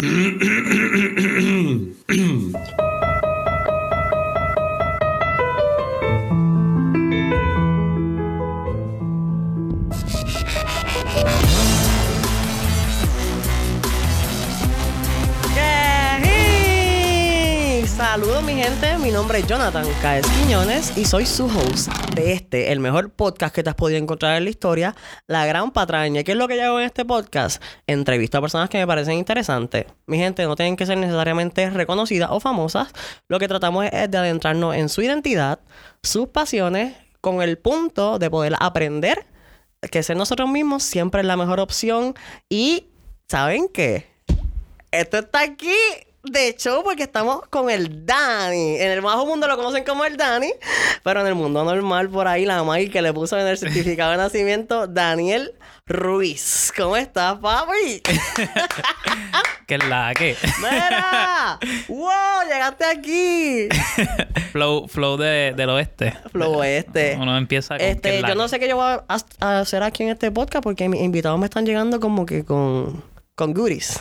嗯 Jonathan Caes Quiñones y soy su host de este, el mejor podcast que te has podido encontrar en la historia, La Gran Patraña. ¿Qué es lo que yo hago en este podcast? Entrevisto a personas que me parecen interesantes. Mi gente, no tienen que ser necesariamente reconocidas o famosas. Lo que tratamos es de adentrarnos en su identidad, sus pasiones, con el punto de poder aprender que ser nosotros mismos siempre es la mejor opción y ¿saben qué? Esto está aquí de hecho porque estamos con el Dani. En el bajo mundo lo conocen como el Dani, pero en el mundo normal por ahí la Maggie que le puso en el certificado de nacimiento Daniel Ruiz. ¿Cómo estás, papi? ¿Qué es la que? ¡Mira! ¡Wow! Llegaste aquí. flow flow de, del oeste. Flow este. Uno empieza con ¿qué Este, yo no sé qué yo voy a, a hacer aquí en este podcast porque mis invitados me están llegando como que con, con goodies.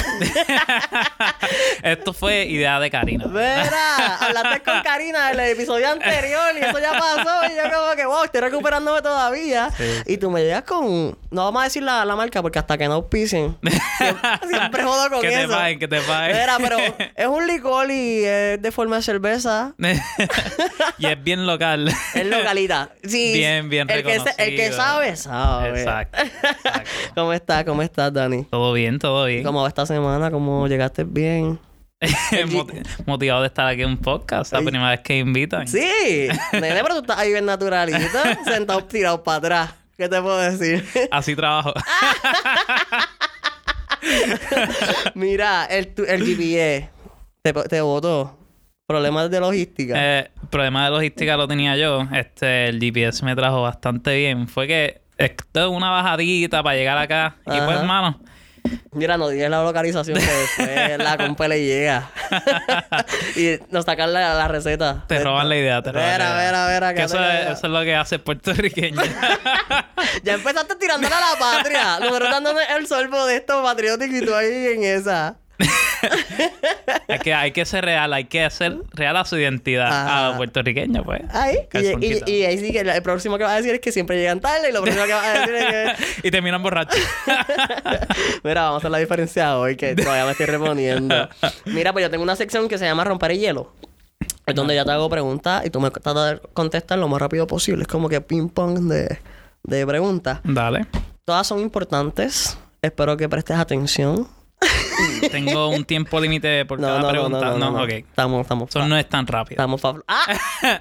Esto fue idea de Karina. Mira, hablaste con Karina del episodio anterior y eso ya pasó. Y yo como que, wow, estoy recuperándome todavía. Sí. Y tú me llegas con... No vamos a decir la, la marca porque hasta que no pisen. Siempre, siempre jodo con que te eso. paguen, que te paguen. Mira, pero es un licor y es de forma de cerveza. y es bien local. Es localita. Sí. Bien, bien el que, el que sabe, sabe. Exacto, exacto. ¿Cómo estás? ¿Cómo estás, Dani? Todo bien, todo bien. ¿Cómo esta semana? ¿Cómo llegaste bien? Moti- Motivado de estar aquí en un podcast. La Ay. primera vez que invitan. Sí, nene, pero tú estás ahí bien naturalito, sentado tirado para atrás. ¿Qué te puedo decir? Así trabajo. Mira, el, el GPA te, te votó. Problemas de logística. Eh, problema de logística lo tenía yo. Este, el GPS me trajo bastante bien. Fue que esto es una bajadita para llegar acá. Y pues, hermano, Mira, no digas la localización que después la compa le llega. y nos sacan la, la receta. te roban la idea, te roban idea. mira, mira. Que eso, es, eso es lo que hace puertorriqueño. Ya empezaste tirándole a la patria. Nosotros dándonos el sorbo de esto patriótico y tú ahí en esa. es que hay que ser real, hay que hacer real a su identidad. A puertorriqueño, pues. Ahí. Calzón Y, y, ahí sí que el próximo que vas a decir es que siempre llegan tarde y lo próximo que vas a decir es que... y terminan borrachos. Mira, vamos a hacer la diferencia hoy que todavía me estoy reponiendo. Mira, pues yo tengo una sección que se llama Romper el Hielo. Es donde ya te hago preguntas y tú me tratas de contestar lo más rápido posible. Es como que ping-pong de, de preguntas. Dale. Todas son importantes. Espero que prestes atención. Tengo un tiempo límite por cada pregunta. No, ok. Estamos, estamos. Eso no es tan rápido. Estamos fa- ¡Ah! ¡Ah!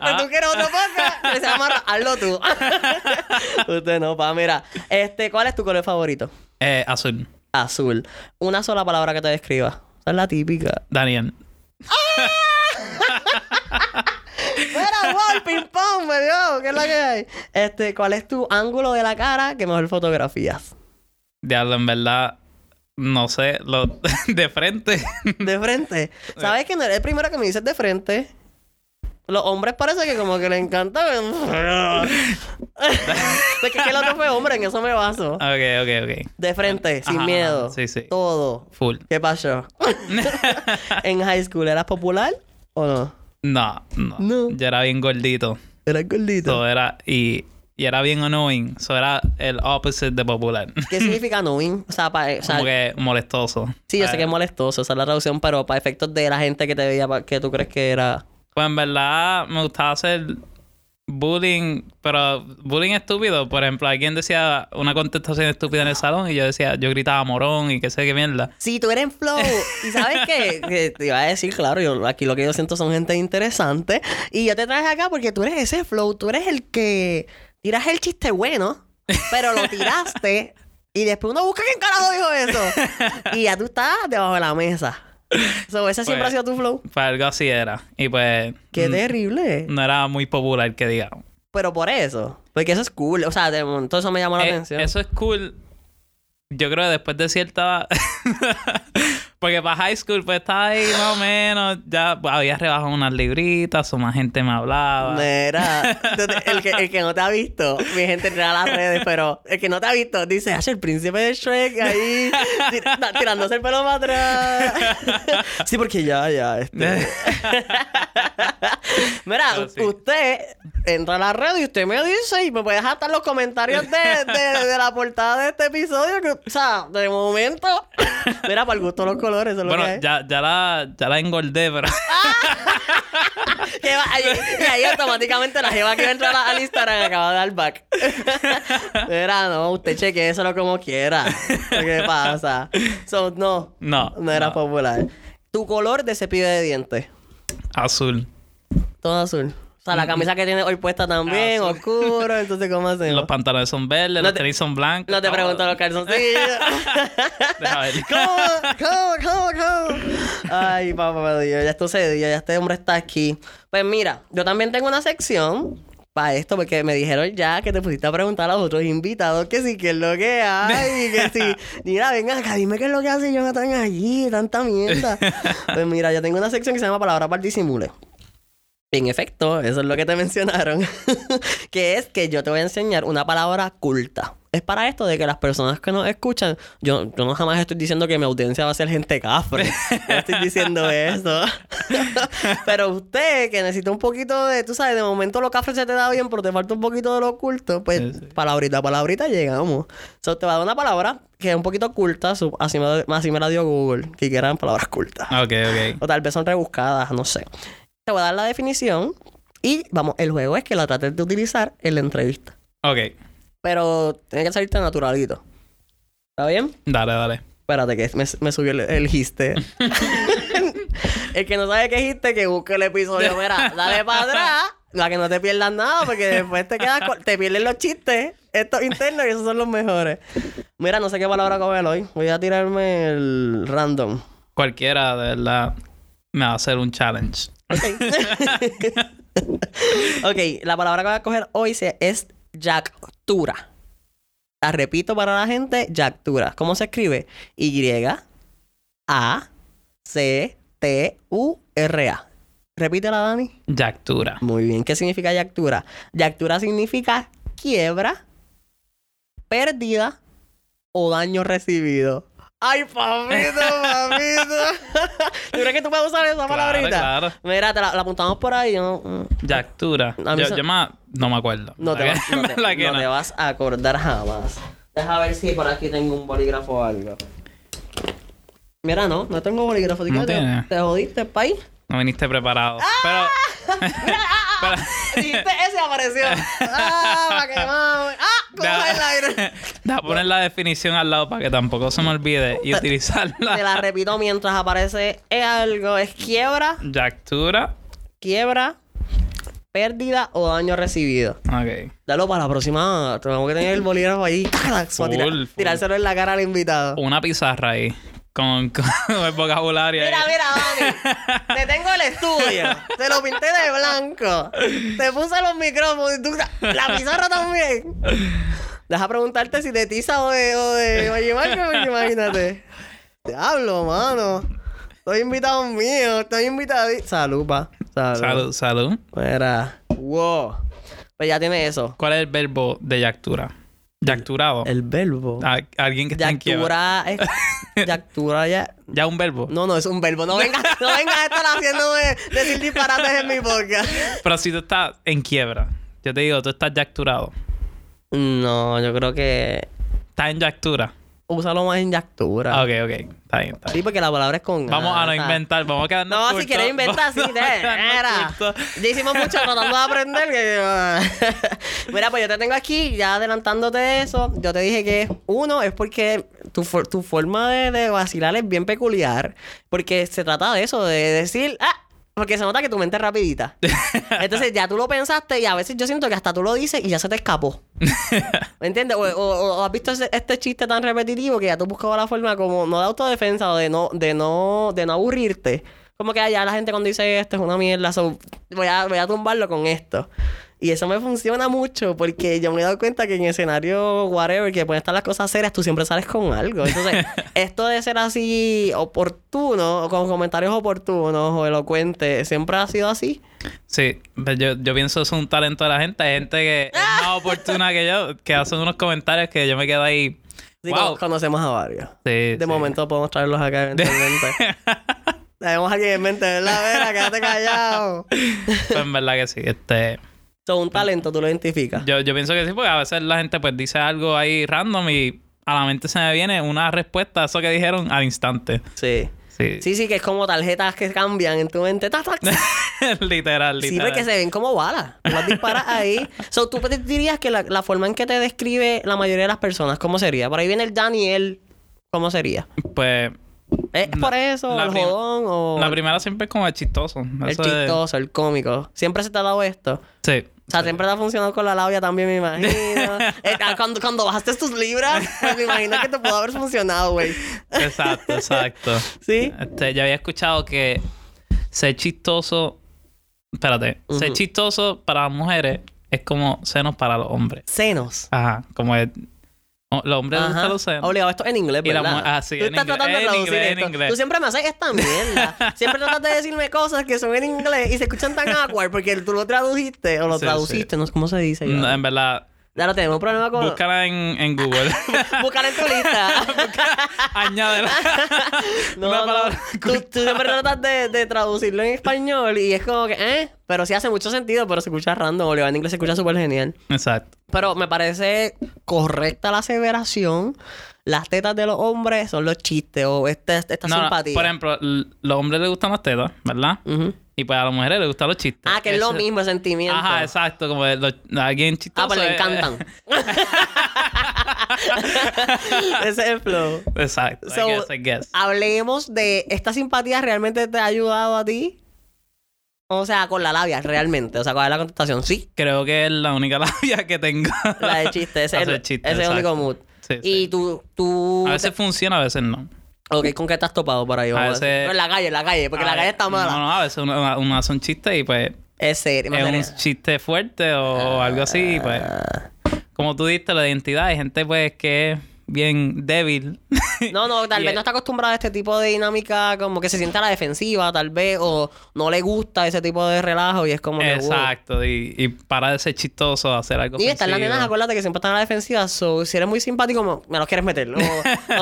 Ah. tú quieres otro podcast. Se llama Hazlo tú. Usted no, pa. Mira. Este, ¿cuál es tu color favorito? Eh, azul. Azul. Una sola palabra que te describa. Esa es la típica. Daniel. Mira, wow, ping pong, me dio. ¿Qué es la que hay? Este, ¿cuál es tu ángulo de la cara que mejor fotografías? Diablo, en verdad. No sé. Lo, de frente. De frente. ¿Sabes que no eres el primero que me dices de frente? Los hombres parece que como que le encanta. es que el otro fue hombre, en eso me baso. ok, ok, ok. De frente, sin Ajá, miedo. ajá, sí, sí. Todo. Full. ¿Qué pasó? ¿En high school eras popular o no? No, no. No. Yo era bien gordito. ¿Eras gordito? So era, y, y era bien annoying. Eso era el opposite de popular. ¿Qué significa knowing? O sea, pa- o sea, Como que molestoso. sí, yo sé Eh, que es molestoso, esa es la traducción, pero para efectos de la gente que te veía, que tú crees que era... Pues en verdad me gustaba hacer bullying, pero bullying estúpido. Por ejemplo, alguien decía una contestación estúpida en el salón y yo decía, yo gritaba morón y qué sé qué mierda. Sí, tú eres en flow. ¿Y sabes qué? Que te iba a decir, claro, yo aquí lo que yo siento son gente interesante. Y yo te traje acá porque tú eres ese flow. Tú eres el que tiras el chiste bueno, pero lo tiraste. Y después uno busca quién carajo dijo eso. Y ya tú estás debajo de la mesa. So, ese siempre Pues- ha sido tu flow. Pues algo así era. Y pues Qué mm, terrible. no era muy popular que digamos. Pero por eso. Porque eso es cool. O sea, de momento eso me llamó la Eh, atención. Eso es cool. Yo creo que después de cierta... Porque para high school, pues estaba ahí más o menos. Ya pues, había rebajado unas libritas, o más gente me hablaba. Mira, el que, el que no te ha visto, mi gente entra a las redes, pero el que no te ha visto dice, "Hace el príncipe de Shrek ahí tir- tirándose el pelo para atrás. sí, porque ya, ya, este. Mira, Pero sí. usted entra a la red y usted me dice y me puede dejar hasta los comentarios de, de, de la portada de este episodio. Que, o sea, de momento, mira, para el gusto de los colores, eso es lo Bueno, que ya, ya, la, ya la engordé, pero... Que va- ahí- y ahí automáticamente la jeva que va a al Instagram acaba de dar back. Mira, no, usted cheque eso como quiera. ¿Qué pasa? So, no, No, no era no. popular. Tu color de cepillo de dientes. Azul. Todo azul. Sea, la camisa que tiene hoy puesta también, Azul. oscuro. Entonces, ¿cómo hacemos? Los pantalones son verdes, No los te- tenis son blancos. No te Ah, pregunto los calzoncillos. Deja ver. ¿Cómo? ¿Cómo? ¿Cómo? ¿Cómo? Ay, papá Dios, ya esto se dio, ya este hombre está aquí. Pues mira, yo también tengo una sección para esto, porque me dijeron ya que te pusiste a preguntar a los otros invitados que sí, que es lo que hay, que sí. Mira, venga acá, dime qué es lo que hace Jonathan allí, tanta mierda. Pues mira, yo tengo una sección que se llama Palabra para el disimule. En efecto, eso es lo que te mencionaron. que es que yo te voy a enseñar una palabra culta. Es para esto de que las personas que nos escuchan, yo, yo no jamás estoy diciendo que mi audiencia va a ser gente cafre. No estoy diciendo eso. pero usted que necesita un poquito de, tú sabes, de momento lo cafre se te da bien, pero te falta un poquito de lo oculto, pues Sí, sí. palabrita a palabrita llegamos. So, te va a dar una palabra que es un poquito oculta, su- así me, así me la dio Google, que quieran palabras cultas. Ok, ok. O tal vez son rebuscadas, no sé. Te voy a dar la definición y vamos, el juego es que la trates de utilizar en la entrevista. Ok. Pero tiene que salirte naturalito. ¿Está bien? Dale, dale. Espérate que me, me subió el, el giste. el que no sabe qué giste, que busque el episodio. Mira, dale para atrás. Para que no te pierdas nada, porque después te quedas con- te pierden los chistes, estos internos, y esos son los mejores. Mira, no sé qué palabra comer hoy. Voy a tirarme el random. Cualquiera, de verdad, me va a hacer un challenge. ok, la palabra que voy a coger hoy es yactura. La repito para la gente, yactura. ¿Cómo se escribe? Y A C T U R A. Repítela, Dani. Yactura. Muy bien. ¿Qué significa yactura? Yactura significa quiebra, pérdida o daño recibido. ¡Ay, papito, papito! ¿Tú crees que tú puedes usar esa Claro, palabrita? claro. Mira, te la, la apuntamos por ahí. no- mm. Yactura. Yo, se- yo ma- no me acuerdo. No te, vas, no, te, ¿Verdad que no no? te vas a acordar jamás. Deja ver si por aquí tengo un bolígrafo o algo. Mira, no, no tengo bolígrafo. ¿Tú No qué te, tiene. te jodiste, país? No viniste preparado. Pero. pero- Dijiste ese apareció. ¡Ah, para que mame! ¡Ah! ¿Cómo Deja- es el aire? Deja poner la definición al lado para que tampoco se me olvide y Te utilizarla. la repito mientras aparece es algo. Es quiebra, Yactura. quiebra, pérdida o daño recibido. Ok. Dalo para la próxima. Tenemos que tener el bolígrafo ahí. Tirar- full. tirárselo en la cara al invitado. Una pizarra ahí. Con, con el vocabulario Mira, ahí. mira, Dani. Te tengo el estudio. Te lo pinté de blanco. Te puse los micrófonos. y tú- la pizarra también. Deja preguntarte si de tiza o de, o de Marco, imagínate. Te hablo, mano. Estoy invitado mío. Estoy invitado. Salud, pa. Salud. Salud, salud. Mira. Wow. Pues ya tiene eso. ¿Cuál es el verbo de yactura? Yacturado. El verbo. A- alguien que está en quiebra. Yactura es... Yactura ya... Ya un verbo. No, no, es un verbo. No vengas no vengas a estar haciéndome decir disparates en mi podcast. Pero si tú estás en quiebra, yo te digo, tú estás yacturado. No, yo creo que Estás en yactura. Úsalo más en yactura. Ok, ok. Está bien, está bien. Sí, porque la palabra es con Vamos A, no inventar, vamos a quedarnos No, si quieres inventar, sí, Vamos te. a quedarnos Mira. cortos. Ya hicimos mucho tratando de aprender. que- Mira, pues yo te tengo aquí, ya adelantándote de eso. Yo te dije que uno es porque tu, tu forma de, de vacilar es bien peculiar. Porque se trata de eso, de decir, ah, porque se nota que tu mente es rapidita. Entonces ya tú lo pensaste y a veces yo siento que hasta tú lo dices y ya se te escapó. ¿Me entiendes? O, o- o has visto ese- este chiste tan repetitivo que ya tú buscabas la forma como no de autodefensa o de no, de no, de no aburrirte. Como que allá la gente cuando dice esto es una mierda, so, voy, a, voy a tumbarlo con esto. Y eso me funciona mucho porque yo me he dado cuenta que en escenario, whatever, que pueden estar las cosas serias, tú siempre sales con algo. Entonces, esto de ser así oportuno, o con comentarios oportunos o elocuentes, siempre ha sido así. Sí, pues yo, yo pienso es un talento de la gente. Hay gente que es más oportuna que yo, que hacen unos comentarios que yo me quedo ahí. Sí, wow. co- conocemos a varios. Sí, De sí. momento podemos traerlos acá eventualmente. Tenemos alguien en mente, ¿verdad? Vera, quédate callado. Pues en verdad que sí. Este, Son un talento, tú lo identificas. yo, yo pienso que sí, porque a veces la gente pues dice algo ahí random y a la mente se me viene una respuesta a eso que dijeron al instante. Sí. Sí. Sí, sí, que es como tarjetas que cambian en tu mente. ¡Tac, tac! literal, literal. Sí, porque se ven como balas. Las disparas ahí. So, tú dirías que la, la forma en que te describe la mayoría de las personas, ¿cómo sería? Por ahí viene el Daniel. ¿Cómo sería? Pues ¿Es por eso? la ¿El jodón? ¿O la primera siempre es como el chistoso. el de- chistoso, el cómico? ¿Siempre se te ha dado esto? Sí. O sea, siempre te ha funcionado con la labia también, me imagino. Eh, ah, cuando, cuando bajaste tus libras, pues me imagino que te pudo haber funcionado, güey. Exacto, exacto. ¿Sí? Este, yo había escuchado que ser chistoso. Espérate. Ser chistoso para las mujeres es como senos para los hombres. Senos. Ajá. Como es. O- Los hombres Ajá. gustan los senos. Obligado, esto en inglés, la ¿verdad? ah, sí, Tú en estás inglés. tratando de En traducir inglés, en esto. inglés. Tú siempre me haces esta mierda. siempre tratas de decirme cosas que son en inglés y se escuchan tan awkward porque tú lo tradujiste o lo Sí, traduciste, no sé cómo se dice. No, en verdad. Claro, tenemos un problema con... Búscala en, en Google. Buscar en tu lista. Añádela. no, Una no. palabra Tú, tú siempre tratas de, de traducirlo en español y es como que, ¿eh? Pero sí hace mucho sentido, pero se escucha random. Obligado en inglés se escucha súper genial. Exacto. Pero me parece correcta la aseveración. Las tetas de los hombres son los chistes o esta No, no, simpatía. por ejemplo, los hombres les gustan las tetas, ¿verdad? Ujú. Y pues a las mujeres les gustan los chistes. Ah, que es lo mismo el sentimiento. Ajá, exacto. Como los- alguien chistoso. Ah, pero le encantan. Ese es el flow. Exacto. So, I guess, I guess. Hablemos de esta simpatía realmente te ha ayudado a ti. O sea, con la labia, realmente. O sea, ¿cuál es la contestación? Sí. Creo que es la única labia que tengo. La de chiste. Ese es el, chiste, ese es el único mood. Sí, Y sí. tú, tú... A veces funciona, a veces no. Ok, ¿con qué has topado por ahí? A veces- decir. En la calle, en la calle. Porque la calle está mala. No, no, a veces uno, uno- hace un chiste y pues Es serio. es un chiste fuerte o algo así. Pues, Ah. como tú diste, la identidad. Hay gente pues que es bien débil. No, no, tal vez no está acostumbrada a este tipo de dinámica, como que se siente a la defensiva, tal vez, o no le gusta ese tipo de relajo y es como que. wow. Exacto. Y, y para de ser chistoso, hacer algo Y están las nenas, acuérdate que siempre están a la defensiva. So, si eres muy simpático, me los quieres meter. O,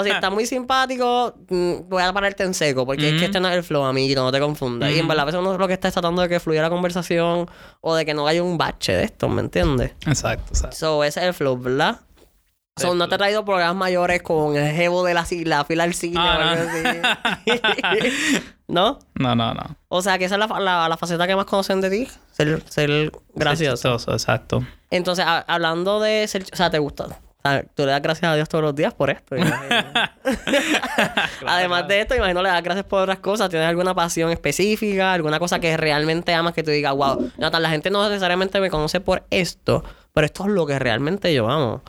o si estás muy simpático, mm, voy a pararte en seco. Porque es que este no es el flow, amiguito, no te confundas. Y en verdad, a veces uno lo que está es tratando de que fluya la conversación o de que no haya un bache de esto, ¿me entiendes? Exacto, exacto. So, ese es el flow, ¿verdad? So, no te he traído programas mayores con el jevo de la, la fila al cine Ah, o algo así. ¿No? No, no, no. O sea, que esa es la, la, la faceta que más conocen de ti. Ser, ser gracioso. Ser exacto. Entonces, a- hablando de ser... O sea, ¿te gusta? O sea, tú le das gracias a Dios todos los días por esto. Además de esto, imagino le das gracias por otras cosas. ¿Tienes alguna pasión específica? ¿Alguna cosa que realmente amas que tú digas, wow, Nathan, la gente no necesariamente me conoce por esto, pero esto es lo que realmente yo amo?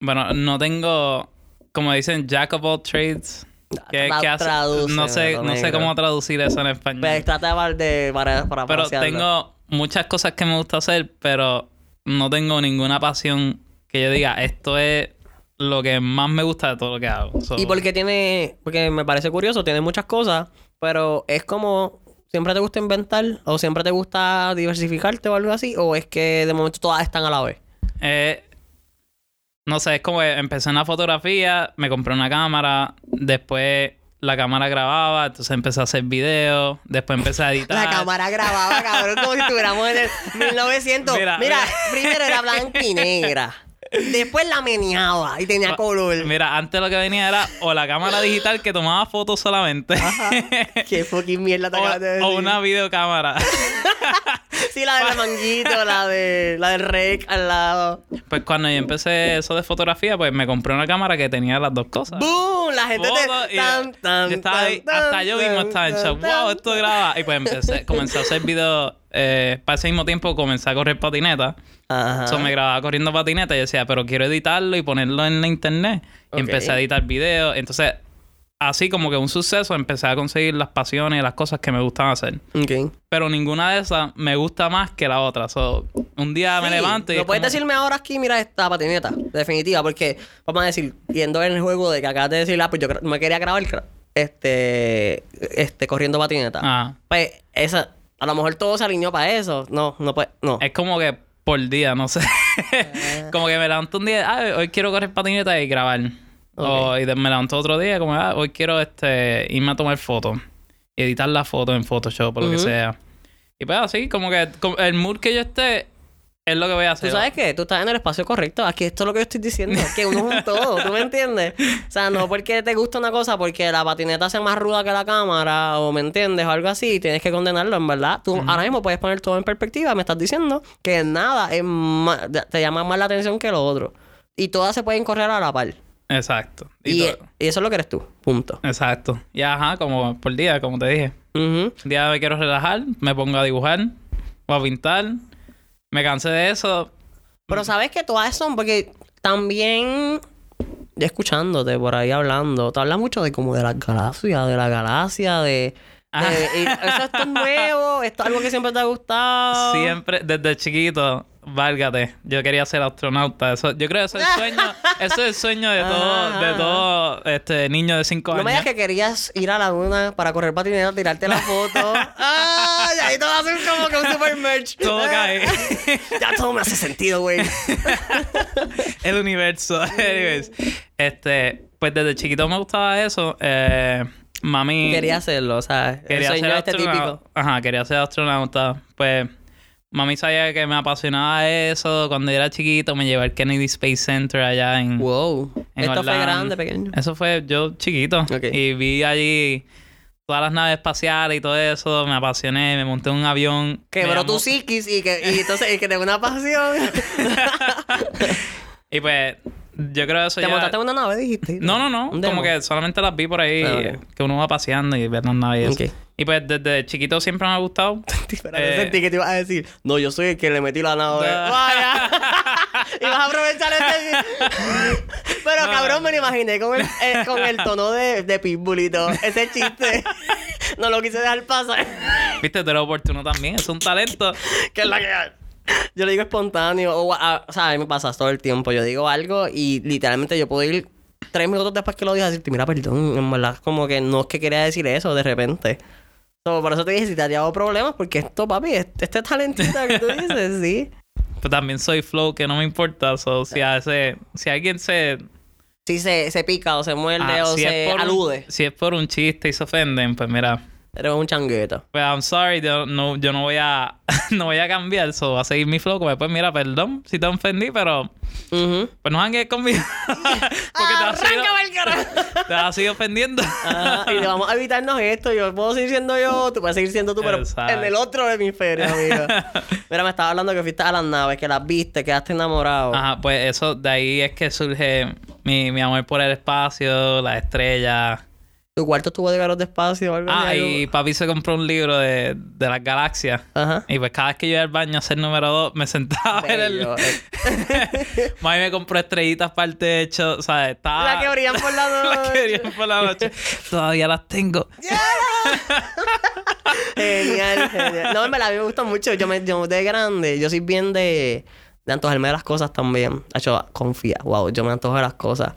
Bueno, no tengo, como dicen, jack of all trades. ¿Qué, qué hace? No sé, no sé cómo traducir eso en español. Pues, trata de, de para, para pero tengo muchas cosas que me gusta hacer, pero no tengo ninguna pasión que yo diga, esto es lo que más me gusta de todo lo que hago. So, Y porque tiene, porque me parece curioso, tiene muchas cosas, pero es como, ¿siempre te gusta inventar? ¿O siempre te gusta diversificarte o algo así? ¿O es que de momento todas están a la vez? eh, no sé, es como que empecé en la fotografía, me compré una cámara, después la cámara grababa, entonces empecé a hacer videos, después empecé a editar. La cámara grababa, cabrón, como si estuviéramos en el 1900. Mira, Mira, mira. primero era blanca y negra. Después la meneaba y tenía color. Mira, antes lo que venía era o la cámara digital que tomaba fotos solamente. Qué fucking mierda te acabas de o, decir. o una videocámara. Sí, la del manguito, la de la del rec al lado. pues cuando yo empecé eso de fotografía, pues me compré una cámara que tenía las dos cosas. ¡Boom! La gente Fotos te... y tan, tan, yo estaba tan, ahí, tan, hasta yo mismo estaba en shock. ¡Wow! Esto graba. Y pues empecé, comencé a hacer videos. Eh, para ese mismo tiempo comencé a correr patineta. Ajá. So, me grababa corriendo patineta y decía, pero quiero editarlo y ponerlo en la internet. Y empecé a editar videos. Entonces, así como que un suceso, empecé a conseguir las pasiones y las cosas que me gustan hacer. Pero ninguna de esas me gusta más que la otra. So, un día me levanto y. ¿Lo es puedes como- decirme ahora aquí, mira esta patineta? Definitiva, porque vamos a decir, yendo en el juego de que acabas de decir, ah, pues yo me quería grabar este, este, corriendo patineta. Ah. Pues esa, a lo mejor todo se alineó para eso. No, no puede, no. Es como que por día, no sé. como que me levanto un día, ah, hoy quiero correr patineta y grabar. O, y de- me levanto otro día, como, ah, hoy quiero este, irme a tomar fotos. Y editar la foto en Photoshop o lo que sea. Y pues así, como que el mood que yo esté es lo que voy a Tú hacer. sabes que tú estás en el espacio correcto. Aquí esto es lo que yo estoy diciendo. Que uno es un todo. ¿Tú me entiendes? O sea, no porque te gusta una cosa, porque la patineta sea más ruda que la cámara, o me entiendes, o algo así, tienes que condenarlo, en verdad. Tú ahora mismo puedes poner todo en perspectiva. Me estás diciendo que nada es te llama más la atención que lo otro. Y todas se pueden correr a la par. Exacto. Y y eso es lo que eres tú. Punto. Exacto. Y ajá, como por día, como te dije. Ujú. Un día me quiero relajar, me pongo a dibujar o a pintar. Me cansé de eso. Pero sabes que todas son, porque también escuchándote por ahí hablando, te hablas mucho de como de las galaxias, de la galaxia, de, Ah. eso esto es nuevo, esto es algo que siempre te ha gustado. Siempre, desde chiquito, válgate, yo quería ser astronauta. Eso, yo creo que eso es el sueño, eso es el sueño de todo, de Ah. todo este niño de 5 No años. me digas que querías ir a la luna para correr patineta, tirarte la foto. ¡Ay! Ahí todo hace como que un super merch. Todo cae. ya todo me hace sentido, güey. el universo. Anyways, este, pues desde chiquito me gustaba eso. Eh, mami. Quería hacerlo, o sea, quería el sueño ser este astronauta. típico. Ajá, quería ser astronauta. Pues mami sabía que me apasionaba eso. Cuando yo era chiquito me llevé al Kennedy Space Center allá en. Wow. en Esto fue grande, pequeño. Eso fue yo chiquito. Ok. Y vi allí todas las naves espaciales y todo eso. Me apasioné, me monté en un avión. Quebró tu psiquis y que y entonces y que tengo una pasión. Y pues yo creo eso Te ya... montaste en una nave, dijiste. No, no, no. Como que solamente las vi por ahí. Ah, ok. Que uno va paseando y ve las naves. y eso. Ok. Y pues desde chiquito siempre me ha gustado. Espérate, Eh, sentí que te ibas a decir, no, yo soy el que le metí la nave. Vaya. y vas a aprovechar este. Pero No. cabrón, me lo imaginé con el, eh, con el tono de, de Pitbull y todo. Ese chiste. no lo quise dejar pasar. Viste, tú eres oportuno también. Es un talento. que es la que. Yo lo digo espontáneo. O, a- o sea, a mí me pasa todo el tiempo. Yo digo algo y literalmente yo puedo ir tres minutos después que lo a decirte, mira, perdón, en verdad, como que no es que quería decir eso de repente. So, por eso te dije, si te ha dado problemas, porque esto, papi, este, este talentito que tú dices, sí. Pero también soy flow, que no me importa. So, si, hace, si alguien se... Si se, se pica o se muerde ah, o si, se por alude. si es por un chiste y se ofenden, pues mira... Eres un changueto. Pues I'm sorry, yo no, yo no voy a no voy a cambiar, so voy a seguir mi flow. Pues mira, perdón si te ofendí, pero Ujú. pues no hangues conmigo. Porque te vas, a seguir, ¡Arráncame el carajo! te vas a seguir ofendiendo. Ah, y te vamos a evitarnos esto. Yo puedo seguir siendo yo, tú puedes seguir siendo tú, pero Exacto. en el otro hemisferio, amigo. Mira, me estaba hablando que fuiste a las naves, que las viste, quedaste enamorado. Ajá, pues eso, de ahí es que surge mi, mi amor por el espacio, las estrellas. ¿Tu cuarto estuvo de garos de espacio o algo Ah, y papi se compró un libro de, de las galaxias. Ajá. Y pues cada vez que yo iba al baño a hacer número dos, me sentaba ver el... Eh. Mami me compró estrellitas para el techo, ¿sabes? Estaba... La que brillan por la noche. Las que brillan por la noche. Todavía las tengo. Genial, genial. No, en verdad, a mí me gusta mucho. Yo, me, yo de grande, yo soy bien de, de antojarme de las cosas también. Hecho, confía. Wow, yo me antojo de las cosas.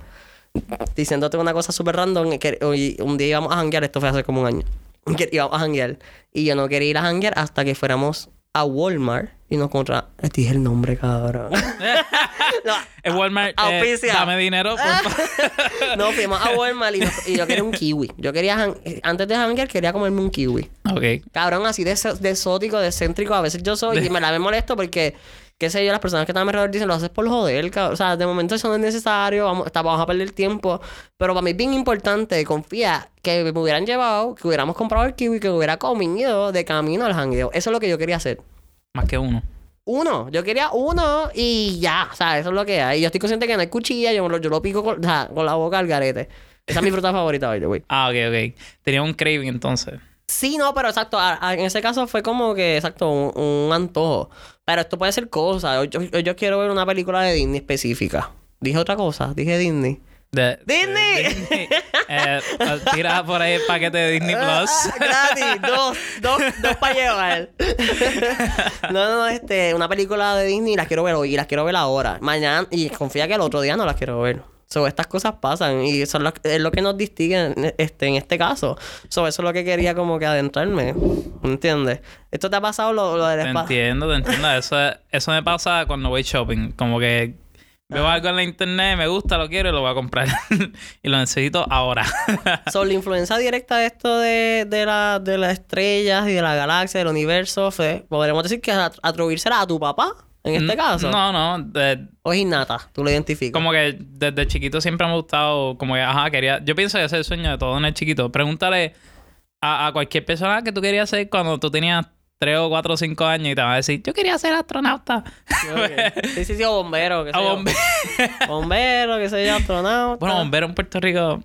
Diciéndote una cosa súper random, que hoy- un día íbamos a janguear, esto fue hace como un año. Que íbamos a janguear. Y yo no quería ir a janguear hasta que fuéramos a Walmart y nos encontramos. Te dije el nombre, cabrón. no, Walmart, eh, Auspicia. dame dinero, por no, fuimos a Walmart y, nos- y yo quería un kiwi. Yo quería, jan- antes de janguear, quería comerme un kiwi. ok. Cabrón, así de, de exótico, de excéntrico, a veces yo soy y me la me molesto porque, qué sé yo, las personas que están a mi alrededor dicen, lo haces por joder, cabrón. O sea, de momento eso no es necesario, vamos, vamos a perder tiempo. Pero para mí es bien importante, confía, que me hubieran llevado, que hubiéramos comprado el kiwi, que hubiera comido de camino al jangueo. Eso es lo que yo quería hacer. Más que uno. Uno, yo quería uno y ya, o sea, eso es lo que hay. Yo estoy consciente que no hay cuchilla, yo, lo- yo lo pico con, o sea, con la boca al garete. Esa es mi fruta favorita, by the way. Ah, ok, ok. Tenía un craving entonces. Sí, no, pero exacto. a- a- en ese caso fue como que, exacto, un, un antojo. Pero esto puede ser cosa. Yo, yo- yo quiero ver una película de Disney específica. Dije otra cosa, dije Disney. De, ¡Disney! de Disney. Eh, tira por ahí el paquete de Disney Plus. Ah, gratis, dos, dos, dos para llevar. no, no, no, este, una película de Disney las quiero ver hoy y las quiero ver ahora. Mañana, y confía que el otro día no las quiero ver. So, estas cosas pasan y eso es lo, es lo que nos distingue en este, en este caso. So, eso es lo que quería como que adentrarme. ¿Entiendes? ¿Esto te ha pasado lo, lo del Te espacio? entiendo, te entiendo. Eso, eso me pasa cuando voy shopping. Como que veo algo en la internet, me gusta, lo quiero y lo voy a comprar. y lo necesito ahora. So, la influencia directa de esto de, de, la, de las estrellas y de la galaxia, del universo, fue, podríamos decir que at- atribuírsela a tu papá, en este caso. No, no. de- O es innata, tú lo identificas. como que desde chiquito siempre me ha gustado, como que, ajá, quería. Yo pienso que ese es el sueño de todo en el chiquito. Pregúntale a, a cualquier persona que tú querías ser cuando tú tenías 3 o 4 o 5 años y te va a decir, yo quería ser astronauta. Sí, ok. sí, sí, sí, o bombero, que A bombero. Bombero, que sé yo, astronauta. bueno, bombero en Puerto Rico.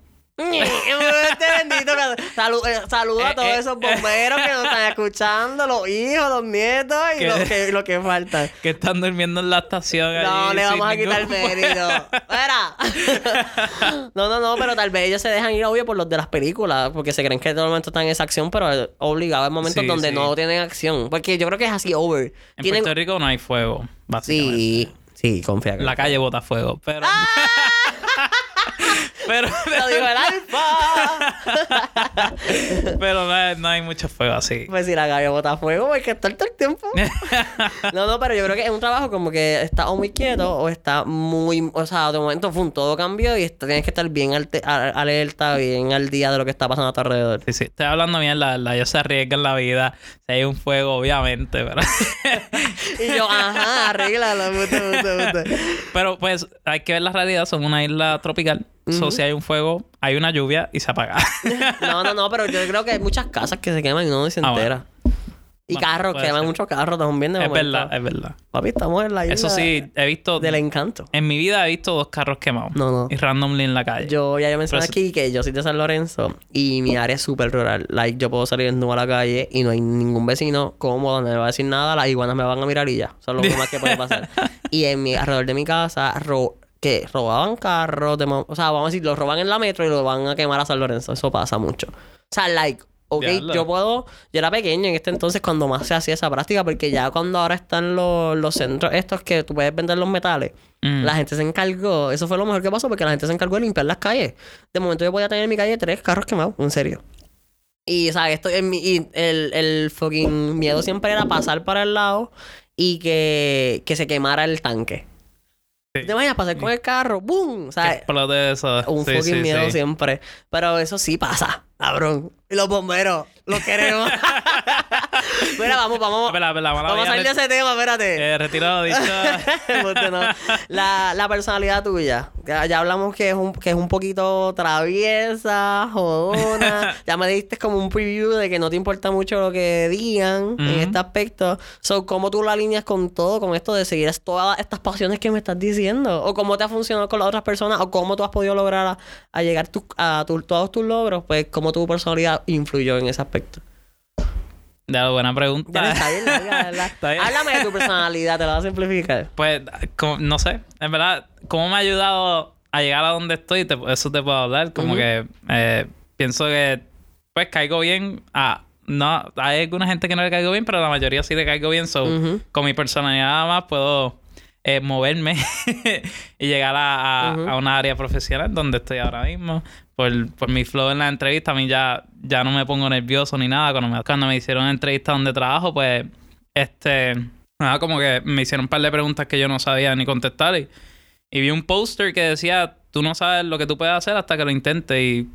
Este bendito eh, saluda a todos Eh, eh, esos bomberos que nos están escuchando, los hijos, los nietos y Que- lo que, lo que falta. Que están durmiendo en la estación. No, allí le vamos a quitar ningún- mérito. Espera. no, no, no, pero tal vez ellos se dejan ir, obvio, por los de las películas, porque se creen que todo el momento están en esa acción, pero obligado en momentos Sí, donde sí. no tienen acción. Porque yo creo que es así over. En Tienen... Puerto Rico no hay fuego, básicamente. Sí, sí, confía. La calle bota fuego, pero... ¡Ah! Pero... Lo digo el alfa. pero no hay, no hay mucho fuego así. Pues si la bota fuego, hay que estar todo el tiempo. No, no, pero yo creo que es un trabajo como que está o muy quieto o está muy... O sea, de momento, pum, todo cambió y está- tienes que estar bien alte- alerta, bien al día de lo que está pasando a tu alrededor. Sí, sí. Estoy hablando bien, la verdad. Ellos se arriesgan la vida. Si hay un fuego, obviamente, pero... Y yo, ajá, arréglalo, puto, puto, puto. pero pues hay que ver la realidad. Son una isla tropical. So, si hay un fuego, hay una lluvia y se apaga. No, no, no, pero yo creo que hay muchas casas que se queman y no se Ah, entera. Y Bueno, carros, queman muchos carros también de es momento. verdad, es verdad. Papi, estamos en la isla Eso sí, he visto... del encanto. En mi vida he visto dos carros quemados. No, no. Y randomly en la calle. Yo ya yo mencioné aquí que yo soy de San Lorenzo y mi área es súper rural. Like, yo puedo salir desnudo a la calle y no hay ningún vecino cómodo, no me va a decir nada, las iguanas me van a mirar y ya. Eso es lo más que puede pasar. y en mi, alrededor de mi casa, ro que robaban carros, de o sea, vamos a decir, lo roban en la metro y lo van a quemar a San Lorenzo. Eso pasa mucho. O sea, like, ok, Diablo. yo puedo, yo era pequeño en este entonces cuando más se hacía esa práctica, porque ya cuando ahora están los, los centros estos que tú puedes vender los metales, Mm. la gente se encargó, eso fue lo mejor que pasó porque la gente se encargó de limpiar las calles. De momento yo podía tener en mi calle tres carros quemados, en serio. Y, ¿sabes? Esto, en mi, y el, el fucking miedo siempre era pasar para el lado y que, que se quemara el tanque. Sí. ¿Te imaginas pasar con el carro? ¡Boom! O sea, explote eso. un Sí, fucking sí, miedo siempre. Pero eso sí pasa, cabrón. Y los bomberos, los queremos. Mira, vamos, vamos. Espera, espera, mala Vamos a salir de ese tema, espérate. Eh, retirado dicho. No. la, la personalidad tuya. Ya, ya hablamos que es, un, que es un poquito traviesa, jodona. ya me diste como un preview de que no te importa mucho lo que digan en Ujú. este aspecto. So, ¿cómo tú lo alineas con todo, con esto de seguir todas estas pasiones que me estás diciendo? ¿O cómo te ha funcionado con las otras personas? ¿O cómo tú has podido lograr a, a llegar tu- a tu- todos tus logros? Pues, ¿cómo tu personalidad influyó en ese aspecto? Ya, buena Ya pregunta. está bien. Está bien. Háblame de tu personalidad, te lo voy a simplificar. Pues, como- no sé. En verdad, ¿cómo me ha ayudado a llegar a donde estoy? Te- eso te puedo hablar. Como que eh, pienso que, pues, caigo bien a... No, hay alguna gente que no le caigo bien, pero la mayoría sí le caigo bien. So, con mi personalidad nada más puedo eh, moverme y llegar a, a- Ujú. a una área profesional donde estoy ahora mismo. Por, por mi flow en la entrevista, a mí ya, ya no me pongo nervioso ni nada. Cuando me, cuando me hicieron entrevista donde trabajo, pues, este, nada, como que me hicieron un par de preguntas que yo no sabía ni contestar. Y, y vi un póster que decía, tú no sabes lo que tú puedes hacer hasta que lo intentes. Y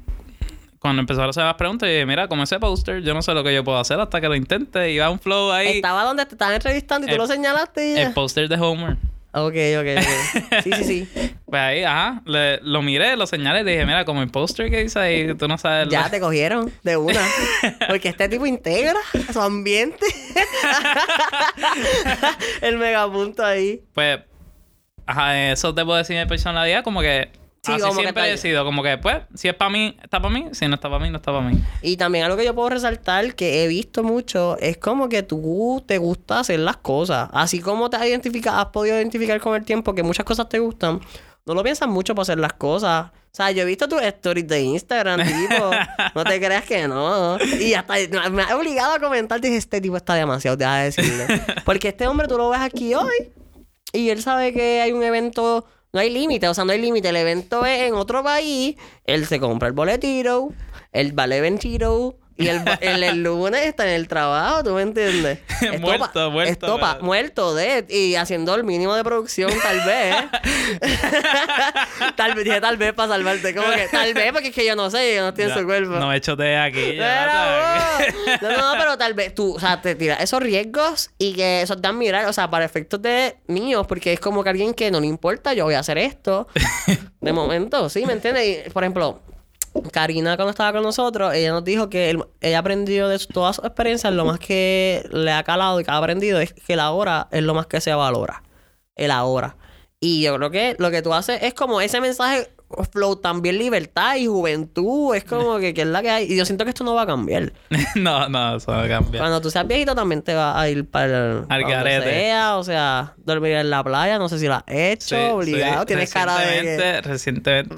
cuando empezaron a hacer las preguntas, yo dije, mira, como ese póster, yo no sé lo que yo puedo hacer hasta que lo intente. Y va un flow ahí. Estaba donde te estaban entrevistando y tú El- lo señalaste y ya. El póster de Homer. Ok, ok, ok. Sí, sí, sí. Pues ahí, ajá, le- lo miré, lo señalé y dije, mira, como el póster que dice ahí, tú no sabes... Ya lo- te cogieron de una. Porque este tipo integra su ambiente. El megapunto ahí. Pues, ajá, eso te puedo decir de personalidad, como que... Sí, así como que siempre tal- he sido, como que, pues, si es para mí, está para mí, si no está para mí, no está para mí. Y también algo que yo puedo resaltar que he visto mucho es como que tú te gusta hacer las cosas. Así como te has identificado, has podido identificar con el tiempo que muchas cosas te gustan. No lo piensas mucho para hacer las cosas. sea, yo he visto tus stories de Instagram, tipo. no te creas que no. Y hasta me ha obligado a comentar. Dije, este tipo está demasiado, deja de decirle. Porque este hombre tú lo ves aquí hoy. Y él sabe que hay un evento. No hay límite, o sea, no hay límite. El evento es en otro país. Él se compra el boletito. El vale 20 y el, el, lunes está en el trabajo, ¿tú me entiendes? muerto, muerto. Estopa, muerto de... Y haciendo el mínimo de producción, tal vez. tal vez, dije tal vez para salvarte. Como que tal vez, porque es que yo no sé, yo no estoy en su cuerpo. No me de aquí. no, no, pero tal vez tú, o sea, te tiras esos riesgos y que eso te admirar, o sea, para efectos de míos, porque es como que alguien que no le importa, yo voy a hacer esto. de momento, ¿sí? ¿Me entiendes? Y, por ejemplo Karina, cuando estaba con nosotros, ella nos dijo que ella aprendió de todas sus experiencias, lo más que le ha calado y que ha aprendido es que la hora es lo más que se valora. El ahora. Y yo creo que lo que tú haces es como ese mensaje flow también libertad y juventud. Es como que, que, es la que hay. Y yo siento que esto no va a cambiar. no, no, eso va a cambiar. Cuando tú seas viejito también te va a ir para el... Al sea, o sea, dormir en la playa. No sé si lo has hecho, obligado. Tienes cara de... Recientemente...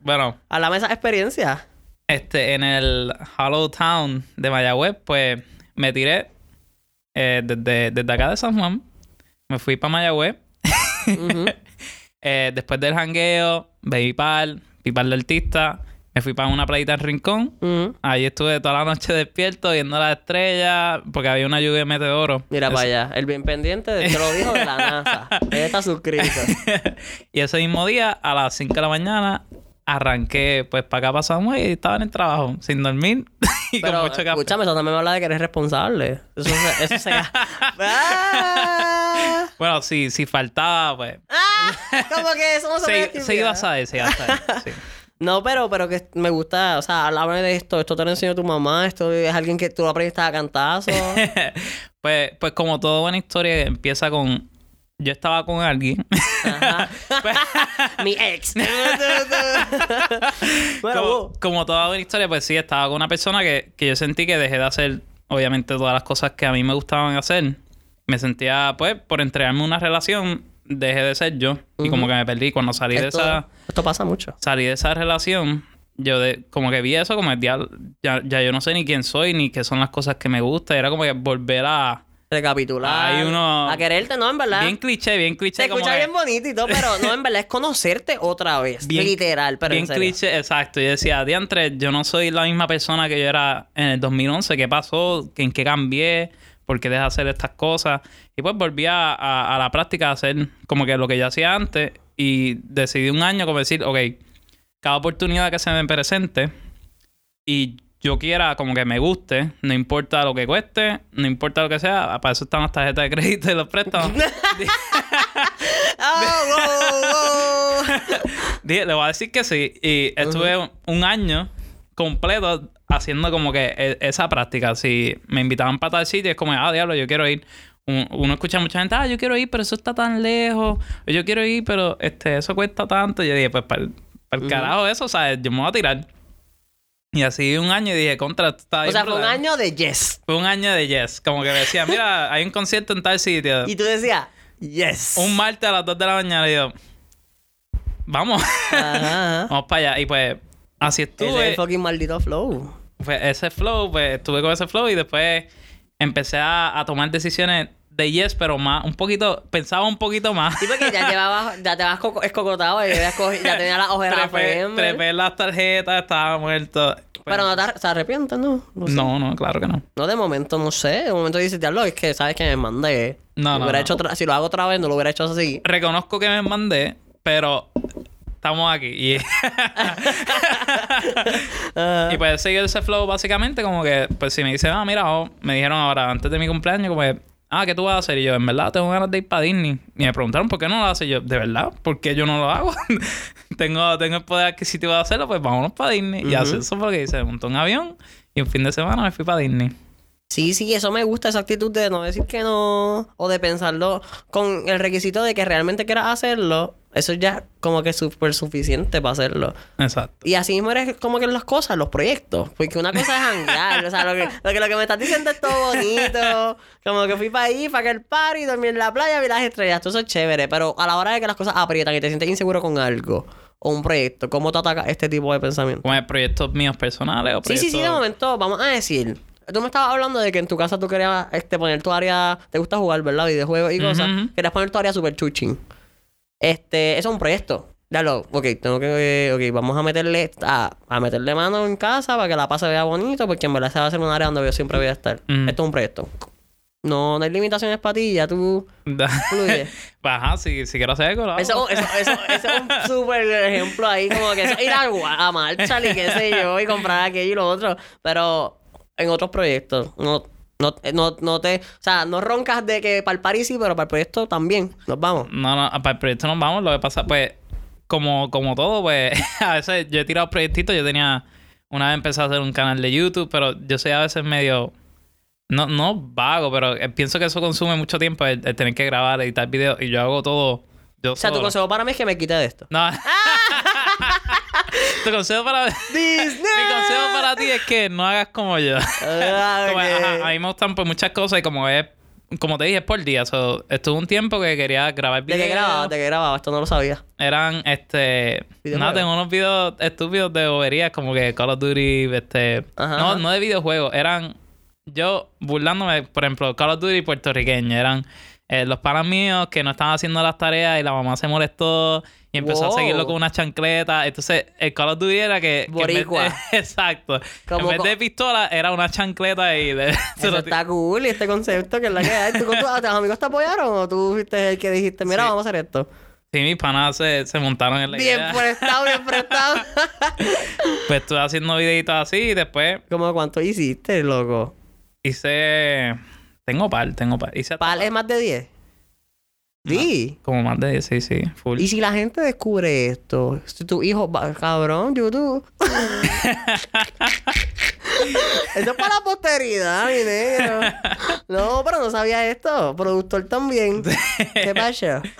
bueno. A la mesa experiencia. Este, en el Hollow Town de Mayagüez, pues me tiré eh, desde, desde acá de San Juan. Me fui para Mayagüez. Eh, después del jangueo, bebí par, vi par de artista. Me fui para una playita en Rincón. Ahí estuve toda la noche despierto viendo las estrellas porque había una lluvia de meteoro. Mira para allá. El bien pendiente de que lo dijo de la NASA. Él está suscrito. y ese mismo día, a las 5 de la mañana, arranqué pues para acá pasamos y estaba en el trabajo sin dormir y Pero, con mucho café. Escúchame, eso también me habla de que eres responsable. Eso se... Eso se... Ah. Bueno, sí, si faltaba, pues... Ah, como que eso no se, se iba a saber, se iba a saber, sí. No, pero, pero que me gusta, o sea, háblame de esto, esto te lo enseñó tu mamá, esto es alguien que tú lo aprendiste a cantazo. pues, pues como toda buena historia empieza con yo estaba con alguien. Ajá. Mi ex. bueno, como, toda buena historia, pues sí, estaba con una persona que, que, yo sentí que dejé de hacer, obviamente, todas las cosas que a mí me gustaban hacer. Me sentía, pues, por entregarme una relación, dejé de ser yo. Y como que me perdí. Cuando salí de esa... Esto pasa mucho. Salí de esa relación, yo de, como que vi eso, como ya, ya, ya yo no sé ni quién soy, ni qué son las cosas que me gustan. Era como que volver a recapitular. Hay uno. A quererte, no, en verdad. Bien cliché, bien cliché. Se escucha bien bonito y todo, pero no, en verdad es conocerte otra vez. literal, pero. Bien cliché, exacto. Yo decía, diantre, yo no soy la misma persona que yo era en el 2011. ¿Qué pasó? ¿En qué cambié? ¿Por qué dejé de hacer estas cosas? Y pues volví a, a, la práctica a hacer como que lo que yo hacía antes. Y decidí un año como decir, ok, cada oportunidad que se me presente y yo quiera como que me guste, no importa lo que cueste, no importa lo que sea, para eso están las tarjetas de crédito y los préstamos. oh, le voy a decir que sí. Y estuve un año completo haciendo como que e, esa práctica. Si me invitaban para tal sitio, es como, ah, diablo, yo quiero ir. Uno escucha a mucha gente, ah, yo quiero ir, pero eso está tan lejos. Yo quiero ir, pero este, eso cuesta tanto. Y yo dije, pues para el, carajo eso, ¿sabes? Yo me voy a tirar. Y así un año y dije, contra, está O sea, fue un año de yes. Fue un año de yes. Como que decía, mira, hay un concierto en tal sitio. Y tú decías, yes. Un martes a las 2 de la mañana y yo, vamos. Ajá, vamos para allá. Y pues, así estuve. Ese es el fucking maldito flow. Pues ese flow, pues estuve con ese flow y después empecé a, a tomar decisiones de yes, pero más, un poquito, pensaba un poquito más. Sí, porque ya llevabas, ya te vas escocotado y ya, ya tenía las ojeras trepé, trepé las tarjetas, estaba muerto. Pero, no te, se arrepientes, ¿no? No, no, claro que no. No, de momento, no sé. De momento dices, diablo, es que sabes que me mandé. No, no, Hecho si lo hago otra vez, no lo hubiera hecho así. Reconozco que me mandé, pero estamos aquí. Y, y pues seguir ese flow básicamente como que, pues si me dicen, ah, mira, oh", me dijeron ahora, antes de mi cumpleaños, como que ah, ¿qué tú vas a hacer? Y yo, en verdad, tengo ganas de ir para Disney. Y me preguntaron, ¿por qué no lo haces? Y yo, ¿de verdad? ¿Por qué yo no lo hago? tengo, tengo el poder adquisitivo de hacerlo, pues vámonos para Disney. Y así eso fue lo que hice. Montó un avión y un fin de semana me fui para Disney. Sí, sí, eso me gusta, esa actitud de no decir que no, o de pensarlo con el requisito de que realmente quieras hacerlo. Eso ya como que es súper suficiente para hacerlo. Exacto. Y así mismo eres como que las cosas, los proyectos. Porque una cosa es hangar. o sea, lo que, lo que, me estás diciendo es todo bonito. Como que fui para ahí, para aquel party, dormí en la playa, vi las estrellas. Todo eso es chévere. Pero a la hora de que las cosas aprietan y te sientes inseguro con algo o un proyecto? ¿Cómo te ataca este tipo de pensamiento? ¿Como proyectos míos personales o Sí, proyectos...? sí, sí, de momento, vamos a decir. Tú me estabas hablando de que en tu casa tú querías este, poner tu área. Te gusta jugar, ¿verdad? Videojuegos y cosas. Querías poner tu área super chuchín. Este, eso es un proyecto. Dalo, ok, tengo que. Ok, vamos a meterle. A, a meterle mano en casa para que la pase vea bonito, porque en verdad se va a hacer un área donde yo siempre voy a estar. Esto es un proyecto. No, no hay limitaciones para ti, ya tú fluye. Pues, Ajá, si, si quiero hacer algo, lo. Eso, eso, eso, eso es un súper ejemplo ahí, como que eso, ir a, a Marshall y qué sé yo, y comprar aquello y lo otro. Pero en otros proyectos, no, no, no, no te, o sea, no roncas de que para el París sí, pero para el proyecto también. Nos vamos. No, no, para el proyecto nos vamos. Lo que pasa, pues, como, como todo, pues, a veces yo he tirado proyectitos. Yo tenía, una vez empecé a hacer un canal de YouTube, pero yo soy a veces medio, no, no vago, pero eh, pienso que eso consume mucho tiempo, el, el tener que grabar, editar videos, y yo hago todo yo O sea, tu solo. consejo para mí es que me quite de esto. No. tu consejo para... Disney. Mi consejo para ti es que no hagas como yo. Ah, Como, ajá, a mí me gustan pues muchas cosas y como es, como te dije, es por día. So, estuvo un tiempo que quería grabar ¿De videos. qué grababas? ¿De qué grababas? Esto no lo sabía. Eran, este... Nada, tengo unos videos estúpidos de boberías como que Call of Duty, este... Ajá, no, no de videojuegos. Eran yo burlándome, por ejemplo, Call of Duty puertorriqueño. Eran eh, los panas míos que no estaban haciendo las tareas y la mamá se molestó y empezó Wow. a seguirlo con una chancleta. Entonces, el Call of Duty era que... que en de- Boricua. exacto. Como en vez de pistola, era una chancleta y... De, Eso está cool y este concepto que es la que hay. ¿Tú con tus, amigos te apoyaron o tú fuiste el que dijiste, mira, Sí. vamos a hacer esto? Sí, mis panas se, se montaron en la Bien idea. prestado, bien prestado. Pues estuve haciendo videitos así y después ¿Cómo cuánto hiciste, loco? hice... Tengo par, tengo par. Hice ¿Pal es más de 10? Sí. como más de 10, sí, sí. Full. Y si la gente descubre esto, si tu hijo va, cabrón, YouTube. Eso es para la posteridad, mi negro. No, pero no sabía esto. Productor también. ¿Qué pasa?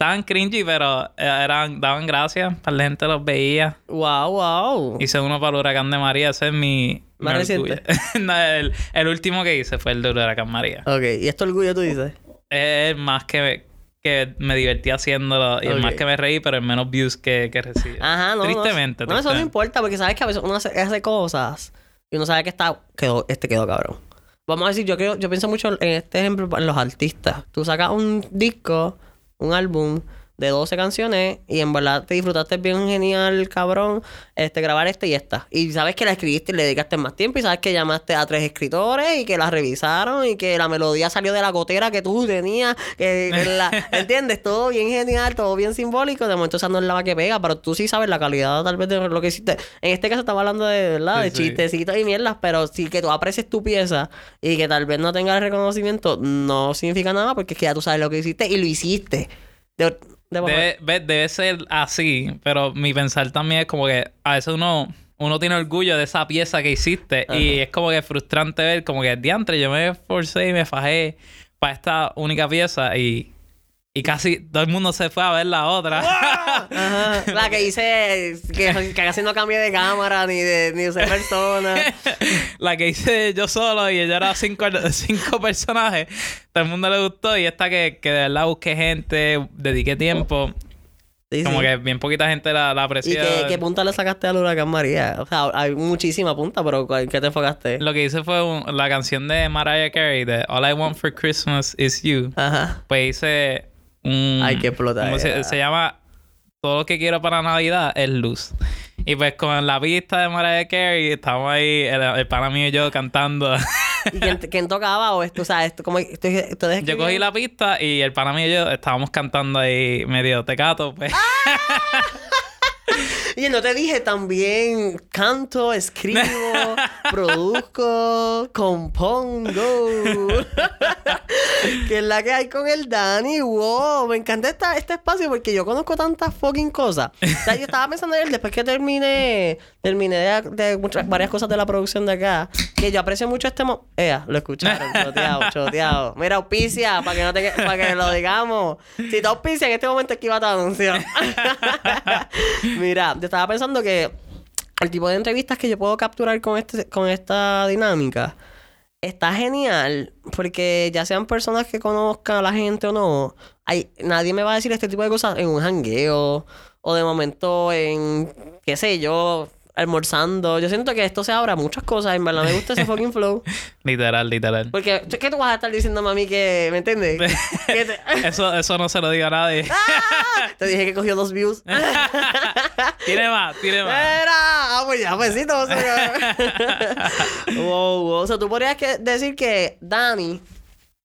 Estaban cringy, pero eh, eran, daban gracias. La gente los veía. wow, wow. Hice uno para el huracán de María. Ese es mi... ¿Más reciente? No, el, el último que hice fue el del huracán María. Ok, y esto orgullo tú dices. Es más que, que me divertí haciéndolo y el más que me reí, pero el menos views que, que recibí. Ajá, no. Tristemente. No, no eso no importa, porque sabes que a veces uno hace, hace cosas y uno sabe que está, quedó, este quedó cabrón. Vamos a decir, yo creo, yo pienso mucho en este ejemplo en los artistas. Tú sacas un disco, un álbum de 12 canciones y en verdad te disfrutaste bien genial, cabrón, este, grabar esta y esta. Y sabes que la escribiste y le dedicaste más tiempo y sabes que llamaste a tres escritores y que la revisaron y que la melodía salió de la gotera que tú tenías, que que la, ¿entiendes? Todo bien genial, todo bien simbólico. De momento esa no es la que pega, pero tú sí sabes la calidad tal vez de lo que hiciste. En este caso estaba hablando de, ¿verdad? Sí, de sí. chistecitos y mierdas, pero sí que tú aprecies tu pieza y que tal vez no tenga el reconocimiento, no significa nada porque es que ya tú sabes lo que hiciste y lo hiciste. De- Debe, debe ser así, pero mi pensar también es como que a veces uno, uno tiene orgullo de esa pieza que hiciste y es como que frustrante ver como que diantre, yo me esforcé y me fajé para esta única pieza y, y casi todo el mundo se fue a ver la otra. Ajá. La que hice que, que casi no cambié de cámara ni de ni usé persona. la que hice yo solo y ella era cinco, cinco personajes. Todo el mundo le gustó y esta que, que de verdad busqué gente, dediqué tiempo. Sí, Como sí. que bien poquita gente la, la ¿Y qué punta le sacaste al huracán María? O sea, hay muchísima punta, pero ¿en qué te enfocaste? Lo que hice fue un- la canción de Mariah Carey de All I Want for Christmas is You. Ajá. Pues hice un... Ay, qué explotadera. ¿cómo Se, se llama Todo lo que quiero para Navidad es luz. Y pues con la pista de Mariah Carey estamos ahí, el, el pana mío y yo cantando. ¿Y quién, quién tocaba o esto? O sea, esto como esto, esto es yo cogí la pista y el pana mío y yo estábamos cantando ahí medio tecato. Pues. Y no te dije también canto, escribo, produzco, compongo. que es la que hay con el Dani. Wow, me encanta esta, este espacio porque yo conozco tantas fucking cosas. O sea, yo estaba pensando en él después que terminé, terminé de, de muchas, varias cosas de la producción de acá, que yo aprecio mucho este mo Ea, lo escucharon, choteado, choteado. Mira, auspicia, para que no te para que lo digamos. Si te auspicia en este momento es que iba tu anuncio. Mira, yo estaba pensando que el tipo de entrevistas que yo puedo capturar con, este, con esta dinámica está genial porque ya sean personas que conozcan a la gente o no, hay, nadie me va a decir este tipo de cosas en un jangueo o de momento en, qué sé yo, almorzando. Yo siento que esto se abra a muchas cosas. En verdad me gusta ese fucking flow. Literal, literal. Porque, ¿qué tú vas a estar diciendo, mami, que, ¿me entiendes? Que te- Eso, eso no se lo diga a nadie. ¡Ah! Te dije que cogió dos views. tiene más, tiene más. Era, ah, pues ya, pues sí, wow, wow. O sea, tú podrías que- decir que Dani,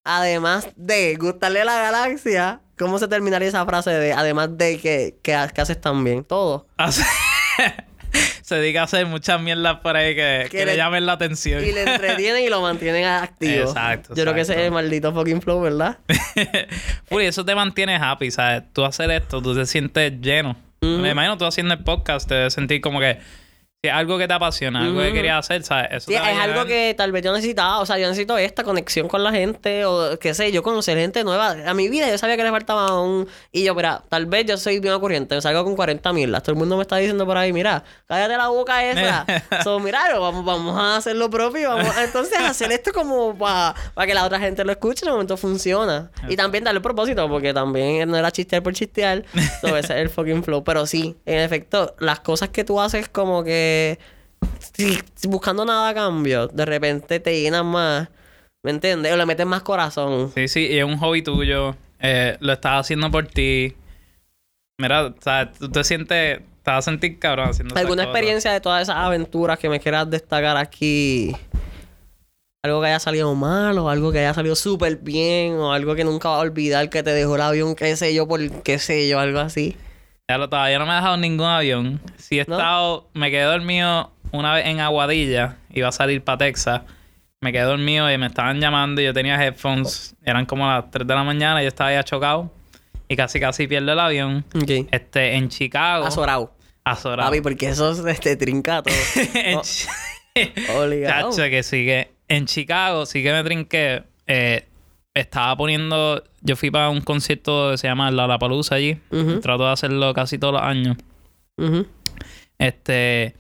además de gustarle la galaxia, ¿cómo se terminaría esa frase de además de que, que, ha- que haces tan bien? Todo. Se dedica a hacer muchas mierdas por ahí que, Que que le le- llamen la atención. Y le entretienen y lo mantienen activo. Exacto, Yo creo que ese es el maldito fucking flow, ¿verdad? Fury, eso te mantiene happy, ¿sabes? Tú hacer esto, tú te sientes lleno. Me imagino tú haciendo el podcast, te debes sentir como que si es algo que te apasiona, algo que querías hacer, ¿sabes? Eso Sí, te va a es algo que tal vez yo necesitaba. O sea, yo necesito esta conexión con la gente. O qué sé, yo conocer gente nueva. A mi vida yo sabía que le faltaba un... Y yo, mira, tal vez yo soy bien ocurrente. Salgo con 40 mil. Todo el mundo me está diciendo por ahí, mira, cállate la boca esa. so, mira, vamos, vamos a hacer lo propio. Vamos a, entonces hacer esto como para que la otra gente lo escuche. En el momento funciona. Y también darle propósito. Porque también no era chistear por chistear. So, ese es el fucking flow. Pero sí, en efecto, las cosas que tú haces como que... Buscando nada a cambio, de repente te llenas más, ¿me entiendes? O le metes más corazón. Sí, sí, y es un hobby tuyo. eh, lo estás haciendo por ti. Mira, o sea, tú te sientes... Te vas a sentir cabrón haciendo ¿Alguna experiencia de todas esas aventuras que me quieras destacar aquí? Algo que haya salido mal, o algo que haya salido súper bien, o algo que nunca vas a olvidar que te dejó el avión, qué sé yo, por qué sé yo, algo así. Ya lo todavía no me ha dejado ningún avión. Si he ¿No? estado... Me quedé dormido una vez en Aguadilla. Iba a salir para Texas. Me quedé dormido y me estaban llamando y yo tenía headphones. Eran como las 3 de la mañana y yo estaba ya chocado. Y casi casi pierdo el avión. Este, en Chicago. Azorado. Azorado. Papi, porque eso es este trinca todo. en Oh. Chacho, que sí que en Chicago sí que me trinqué. Eh, estaba poniendo. Yo fui para un concierto que se llama Lollapalooza allí. Ujú. Trato de hacerlo casi todos los años. Este.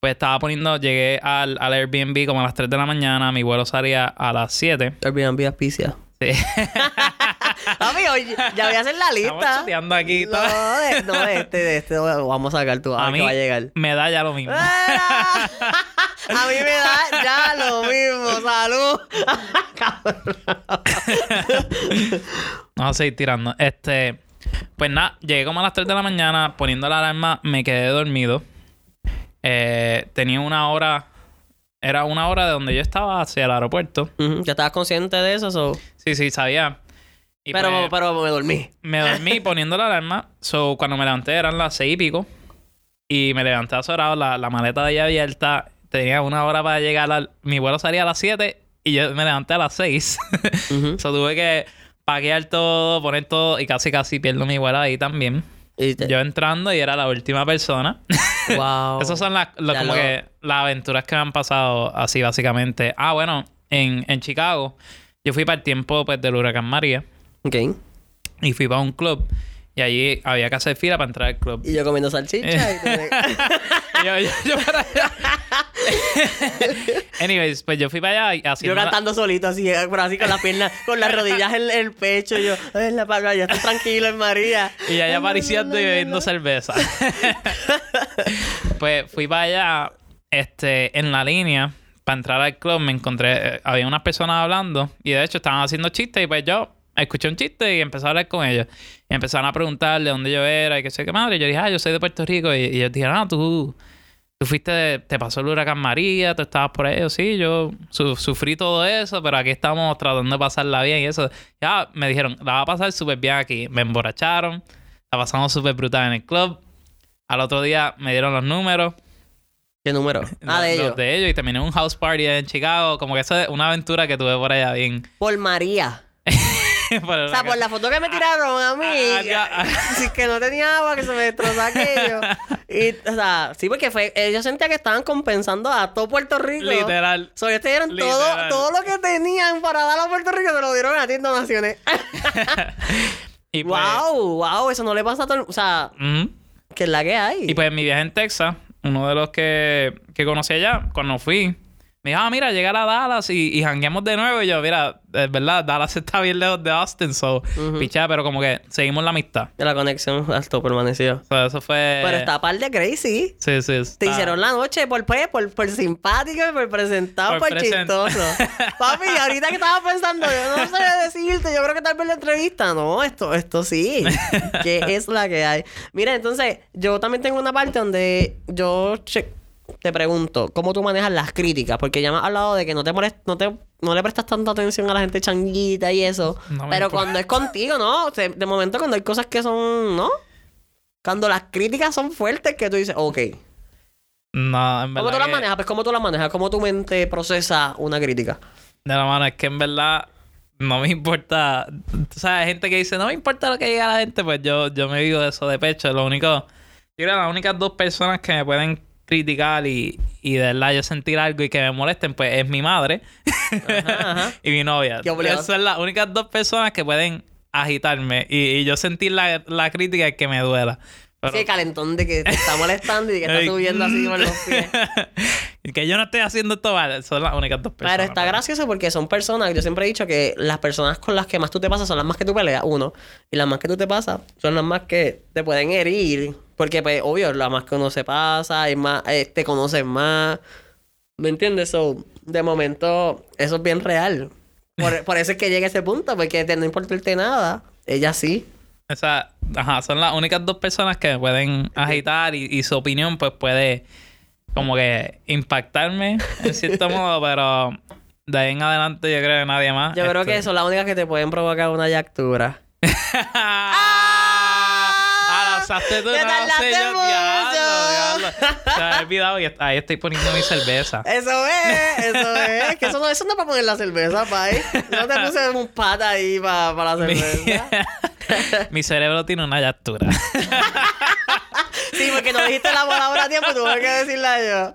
Pues estaba poniendo. Llegué al, al Airbnb como a las 3 de la mañana. Mi vuelo salía a las 7. Airbnb auspicia. Sí. Oye, ya voy a hacer la lista. aquí. No, de, no, de este, de este vamos a sacar tu a a mí que va a llegar. me da ya lo mismo. A mí me da ya lo mismo. Salud. Vamos a seguir tirando. Este. Pues nada, llegué como a las 3 de la mañana poniendo la alarma, me quedé dormido. Eh, tenía una hora. Era una hora de donde yo estaba hacia el aeropuerto. Ujú, ¿Ya estabas consciente de eso? so? Sí, sí, sabía. Y Pero, pues, pero me dormí. me dormí poniendo la alarma. So, cuando me levanté eran las seis y pico. Y me levanté azorado, la, la maleta de ahí abierta. Tenía una hora para llegar al... Mi vuelo salía a las 7 y yo me levanté a las 6. Ujú. so, tuve que paquear todo, poner todo y casi casi pierdo mi vuelo ahí también. Te- Yo entrando y era la última persona. Wow. Esas son las, como lo- que las aventuras que me han pasado así básicamente. Ah, bueno, en, en Chicago yo fui para el tiempo pues del huracán María Ok. y fui para un club y allí había que hacer fila para entrar al club. Y yo comiendo salchicha. y te- Y yo, yo, yo para allá. Anyways, pues yo fui para allá y yo haciendo la- cantando solito así, pero así con las piernas, con las rodillas en, en el pecho. y Yo, en la palma, ya estoy tranquilo en María. Y allá apareciendo y bebiendo cerveza. pues fui para allá, este, en la línea, para entrar al club, me encontré, eh, había unas personas hablando y de hecho estaban haciendo chistes y pues yo escuché un chiste y empecé a hablar con ellos. Y empezaron a preguntarle dónde yo era y qué sé qué madre. Y yo dije, ah, yo soy de Puerto Rico. Y, y ellos dijeron, ah, tú, tú fuiste, de- te pasó el huracán María, tú estabas por ahí. Yo, sí, yo su- sufrí todo eso, pero aquí estamos tratando de pasarla bien y eso. Ya me dijeron, la va a pasar súper bien aquí. Me emborracharon, la pasamos súper brutal en el club. Al otro día me dieron los números. ¿Qué número? Ah, de los- los ellos. de ellos y terminé un house party en Chicago. Como que eso es una aventura que tuve por allá bien. Por María. O sea, por la foto que me tiraron a mí. Ah, ya. sí, que no tenía agua, que se me destrozó aquello. Y, o sea, sí, porque fue. eh, Yo sentía que estaban compensando a todo Puerto Rico. Literal. So, ellos te dieron todo, Literal. todo lo que tenían para dar a Puerto Rico, te lo dieron a ti en donaciones. Y pues, wow, wow, eso no le pasa a todo el O sea, que es la que hay. Y pues en mi viaje en Texas, uno de los que, que conocí allá, cuando fui, me dijo, ah, mira, llegar a Dallas y, y jangueamos de nuevo. Y yo, mira, es verdad, Dallas está bien lejos de Austin, so, pichá, pero como que seguimos la amistad. La conexión alto permaneció. Eso fue... Pero está par de crazy. Sí, sí. Te hicieron la noche por, pues, por, por simpático y por presentado, Por por, present- chistoso. Papi, ahorita que estaba pensando, yo no sé decirte, yo creo que tal vez la entrevista. No, esto, esto sí. que es la que hay. Mira, entonces, yo también tengo una parte donde yo che- te pregunto, ¿cómo tú manejas las críticas? Porque ya me has hablado de que no te molest- no te no le prestas tanta atención a la gente changuita y eso. No pero cuando es contigo, ¿no? O sea, de momento cuando hay cosas que son, ¿no? Cuando las críticas son fuertes, que tú dices, ok. No, en verdad ¿Cómo tú las manejas? Pues ¿cómo tú las manejas? ¿Cómo tu mente procesa una crítica? De la mano, es que en verdad no me importa. O sea, hay gente que dice, no me importa lo que diga la gente, pues yo, yo me vivo de eso de pecho. Lo único, yo creo que las únicas dos personas que me pueden criticar y, y de verdad yo sentir algo y que me molesten, pues es mi madre ajá. y mi novia. Esas son las únicas dos personas que pueden agitarme y, y yo sentir la, la crítica y que me duela. Pero- Sí, calentón de que te está molestando y que está subiendo así por los pies. y que yo no estoy haciendo esto mal. Son las únicas dos personas. Pero está gracioso porque son personas, yo siempre he dicho que las personas con las que más tú te pasas son las más que tú peleas, uno, y las más que tú te pasas son las más que te pueden herir, porque pues obvio, las más que uno se pasa, y más, eh, te conocen más, ¿me entiendes? So, de momento, eso es bien real. Por, por eso es que llega a ese punto, porque te, no importarte nada, ella sí. O sea, ajá, son las únicas dos personas que me pueden agitar y, y su opinión pues puede como que impactarme en cierto modo, pero de ahí en adelante yo creo que nadie más. Yo creo Este- que son las únicas que te pueden provocar una yactura. Ah, la ¡Te sé yo, mucho! diablo, me había olvidado y ahí estoy poniendo mi cerveza. Eso es, eso es. Que eso no, eso no es para poner la cerveza, pay. No te puse un pata ahí para la Mi, cerveza. mi cerebro tiene una llactura. Sí, porque no dijiste la palabra a tiempo, tuve que decirla yo.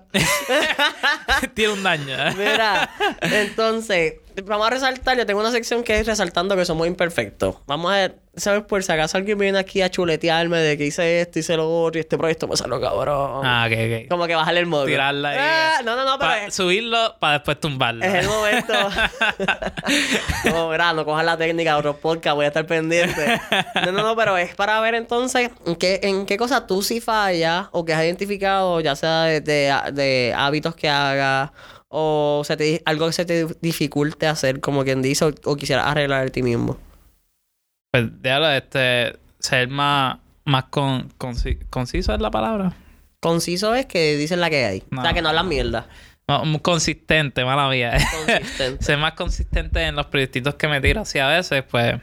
tiene un daño. ¿eh? Mira, entonces, vamos a resaltar. Yo tengo una sección que es resaltando que somos imperfectos. Vamos a ver, ¿sabes? Por si acaso alguien viene aquí a chuletearme de que hice esto, hice lo otro y este proyecto me salió cabrón. Ah, ok, ok. Como que bajarle el modo. Tirarla ahí. Ah, no, no, no, pero Pa- es, subirlo para después tumbarlo. es el momento. no, mira, no cojas la técnica de otros podcast, voy a estar pendiente. No, no, no, pero es para ver entonces en qué, en qué cosa tú sí fallas o que has identificado, ya sea de, de- de hábitos que hagas o se te, algo que se te dificulte hacer, como quien dice, o, o quisieras arreglar de ti mismo. Pues déjalo, este, ser más, más con, conci- conciso es la palabra. Conciso es que dices la que hay. O sea, No. que no hablas mierda. No, consistente, mala mía. Consistente. ser más consistente en los proyectitos que me tiro así a veces, pues,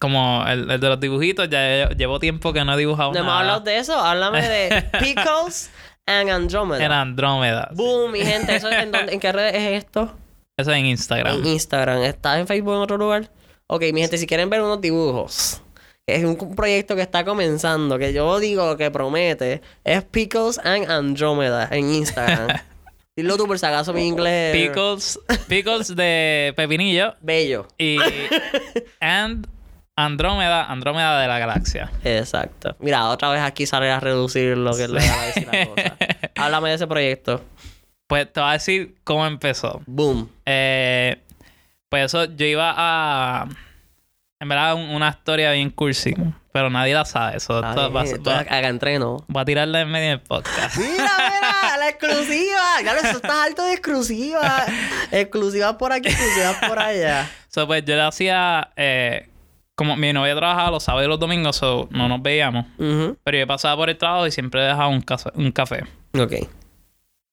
como el, el de los dibujitos, ya lle- llevo tiempo que no he dibujado No nada. hablado de eso. Háblame de Pickles and Andromeda. En Andrómeda. Boom, mi gente. ¿Eso es en, dónde- ¿En qué redes es esto? Eso en Instagram. En Instagram. ¿Estás en Facebook en otro lugar? Ok, mi gente, si quieren ver unos dibujos, es un, proyecto que está comenzando, que yo digo que promete, es Pickles and Andromeda en Instagram. Dilo tú por si acaso mi inglés. Pickles, pickles de pepinillo Bello. y and Andrómeda, Andrómeda de la galaxia. Exacto. Mira, otra vez aquí sale a reducir lo que le da a decir la cosa. Háblame de ese proyecto. Pues te voy a decir cómo empezó. Boom. Eh, pues eso, yo iba a. En verdad, un- una historia bien cursi. Pero nadie la sabe. Eso Está esto va, va- acá entreno. voy a tirarla en medio del podcast. Mira, mira, la exclusiva. Claro, eso está alto de exclusiva. Exclusiva por aquí, exclusiva por allá. so, pues yo le hacía. eh, como mi novia trabajaba los sábados y los domingos, so no nos veíamos. Pero yo pasaba por el trabajo y siempre dejaba un, café- un café. Ok.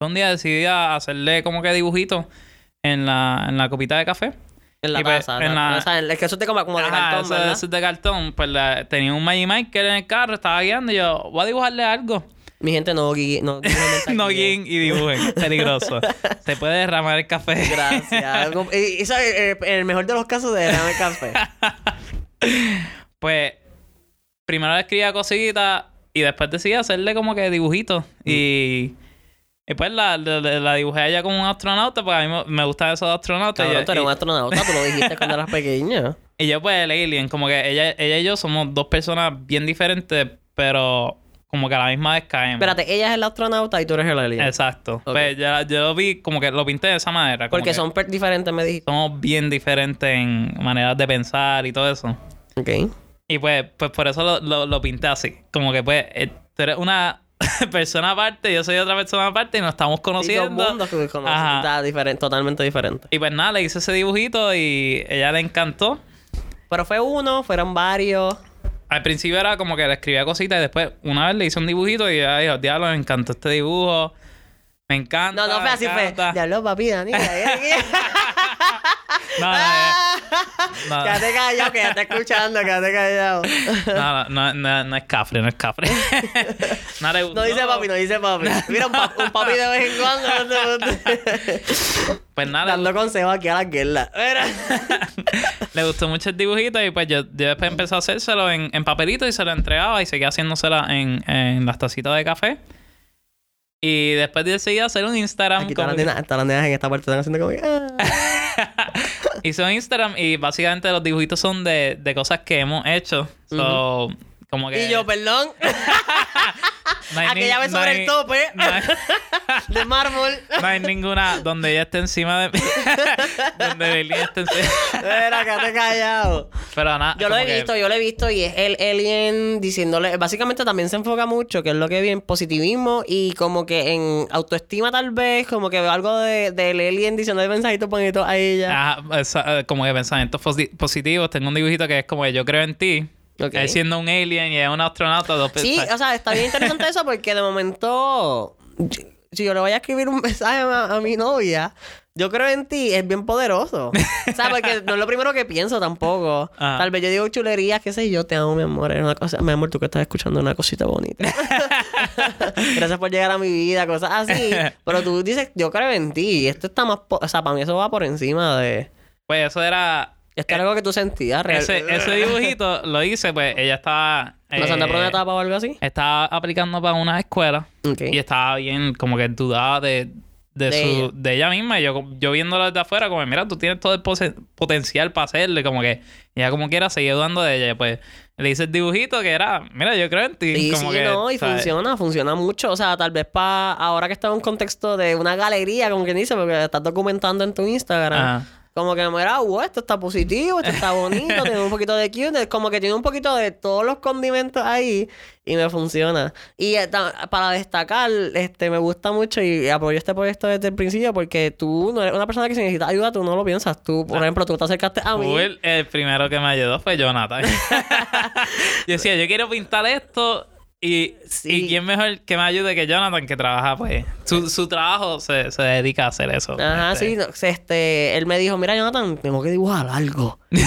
Un día decidí hacerle como que dibujitos en la, en la copita de café. En la Y pues, taza. en la- o sea, el que eso te como, como de Ajá, cartón, eso, ¿verdad? eso es de cartón. Pues la- tenía un Magic Michael en el carro, estaba guiando y yo, voy a dibujarle algo. Mi gente no gui- no, no, guíen y dibujen. Peligroso. Se puede derramar el café. Gracias. Y eso es eh, el mejor de los casos de derrame café. Pues, primero le escribía cositas y después decidí hacerle como que dibujitos. Y, y pues la, la, la dibujé a ella como un astronauta, porque a mí me, me gustan esos astronautas. Cabrón, y, tú eres y- un astronauta, tú lo dijiste cuando eras pequeño. y yo, pues, el alien, como que ella, ella y yo somos dos personas bien diferentes, pero como que a la misma vez caemos. Espérate, ella es el astronauta y tú eres el alien. Exacto. Pues yo, yo lo vi como que lo pinté de esa manera. Porque que son diferentes, me dijiste. somos bien diferentes en maneras de pensar y todo eso. Ok. Y pues, pues por eso lo, lo, lo pinté así. Como que pues eh, tú eres una persona aparte, yo soy otra persona aparte y nos estamos Y dos conociendo. mundos que. Está diferente, totalmente diferente. Y pues nada, le hice ese dibujito y ella le encantó. Pero fue uno, fueron varios. Al principio era como que le escribía cositas y después una vez le hice un dibujito y ella dijo, diablo, me encantó este dibujo. Me encanta. No, no fue así, fue. encanta". Diablo, papi, Dani. No, no, no. Quédate callado, quédate escuchando, quédate callado. No, no, no, no es cafre, no es cafre. no, le- No dice papi, no dice papi. Mira, un, pa- un papi de vez en cuando. Pues nada, Dando consejos aquí a la guerra. Mira. le gustó mucho el dibujito y pues yo, yo después empecé a hacérselo en, en papelito y se lo entregaba y seguía haciéndosela en, en las tacitas de café. Y después decidí hacer un Instagram. Aquí todas las nenas, en esta parte están haciendo como ah. Hice un Instagram y básicamente los dibujitos son de, de cosas que hemos hecho. So, como que... Y yo, perdón. no aquella vez no sobre hay- el tope. No hay, de mármol. no hay ninguna donde ella esté encima de mí. donde Lili esté encima. Mira, quédate callado. Pero nada. Yo lo he que- visto, yo lo he visto y es el alien diciéndole, básicamente también se enfoca mucho, que es lo que vi en positivismo y como que en autoestima tal vez, como que veo algo de, del alien diciendo mensajitos bonitos a ella. Ajá, esa- eh, como que pensamientos posi- positivos. Tengo un dibujito que es como que yo creo en ti. Ok. Él siendo un alien y es un astronauta. Dos Sí, o sea, está bien interesante eso porque de momento, si yo le voy a escribir un mensaje a, a mi novia, yo creo en ti, es bien poderoso. O sea, porque no es lo primero que pienso tampoco. Ajá. Tal vez yo digo chulerías, qué sé yo, te amo, mi amor. Es una cosa, mi amor, tú que estás escuchando una cosita bonita. Gracias por llegar a mi vida, cosas así. Pero tú dices, yo creo en ti. Y esto está más, po- o sea, para mí eso va por encima de... Pues eso era. Esto era algo que tú sentías real. Ese, ese dibujito lo hice, pues ella estaba. ¿No se anda por una eh, etapa o algo así? Estaba aplicando para una escuela. Y estaba bien, como que dudaba de, de, De su, ella. de ella misma. Y yo, yo viéndola desde afuera, como, mira, tú tienes todo el potencial para hacerle. Como que ella, como quiera, seguía dudando de ella. Pues le hice el dibujito que era, mira, yo creo en ti. Sí, como sí, que, no, y ¿sabes? funciona, funciona mucho. O sea, tal vez para ahora que está en un contexto de una galería, como quien dice, porque estás documentando en tu Instagram. Ajá. Como que, mira, wow, esto está positivo, esto está bonito, tiene un poquito de cute, como que tiene un poquito de todos los condimentos ahí y me funciona. Y eh, para destacar, este, me gusta mucho y apoyo este proyecto desde el principio porque tú no eres una persona que si necesita ayuda, tú no lo piensas. Tú, por ejemplo, tú te acercaste a mí. Full, el primero que me ayudó fue Jonathan. yo decía, yo quiero pintar esto. Y, Sí. y quién mejor que me ayude que Jonathan, que trabaja, pues. Su, su trabajo se, se dedica a hacer eso. Ajá, Este, sí. no, este, él me dijo, mira, Jonathan, tengo que dibujar algo. Y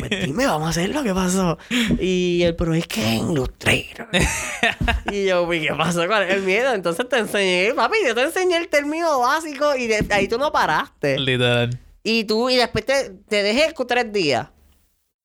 yo, pues dime, vamos a hacerlo, ¿qué pasó? Y él, pero es que en Illustrator. y yo, ¿qué pasó? ¿Cuál es el miedo? Entonces te enseñé, papi, yo te enseñé el término básico y de ahí tú no paraste. Literal. Y tú, y después te, te dejé tres días.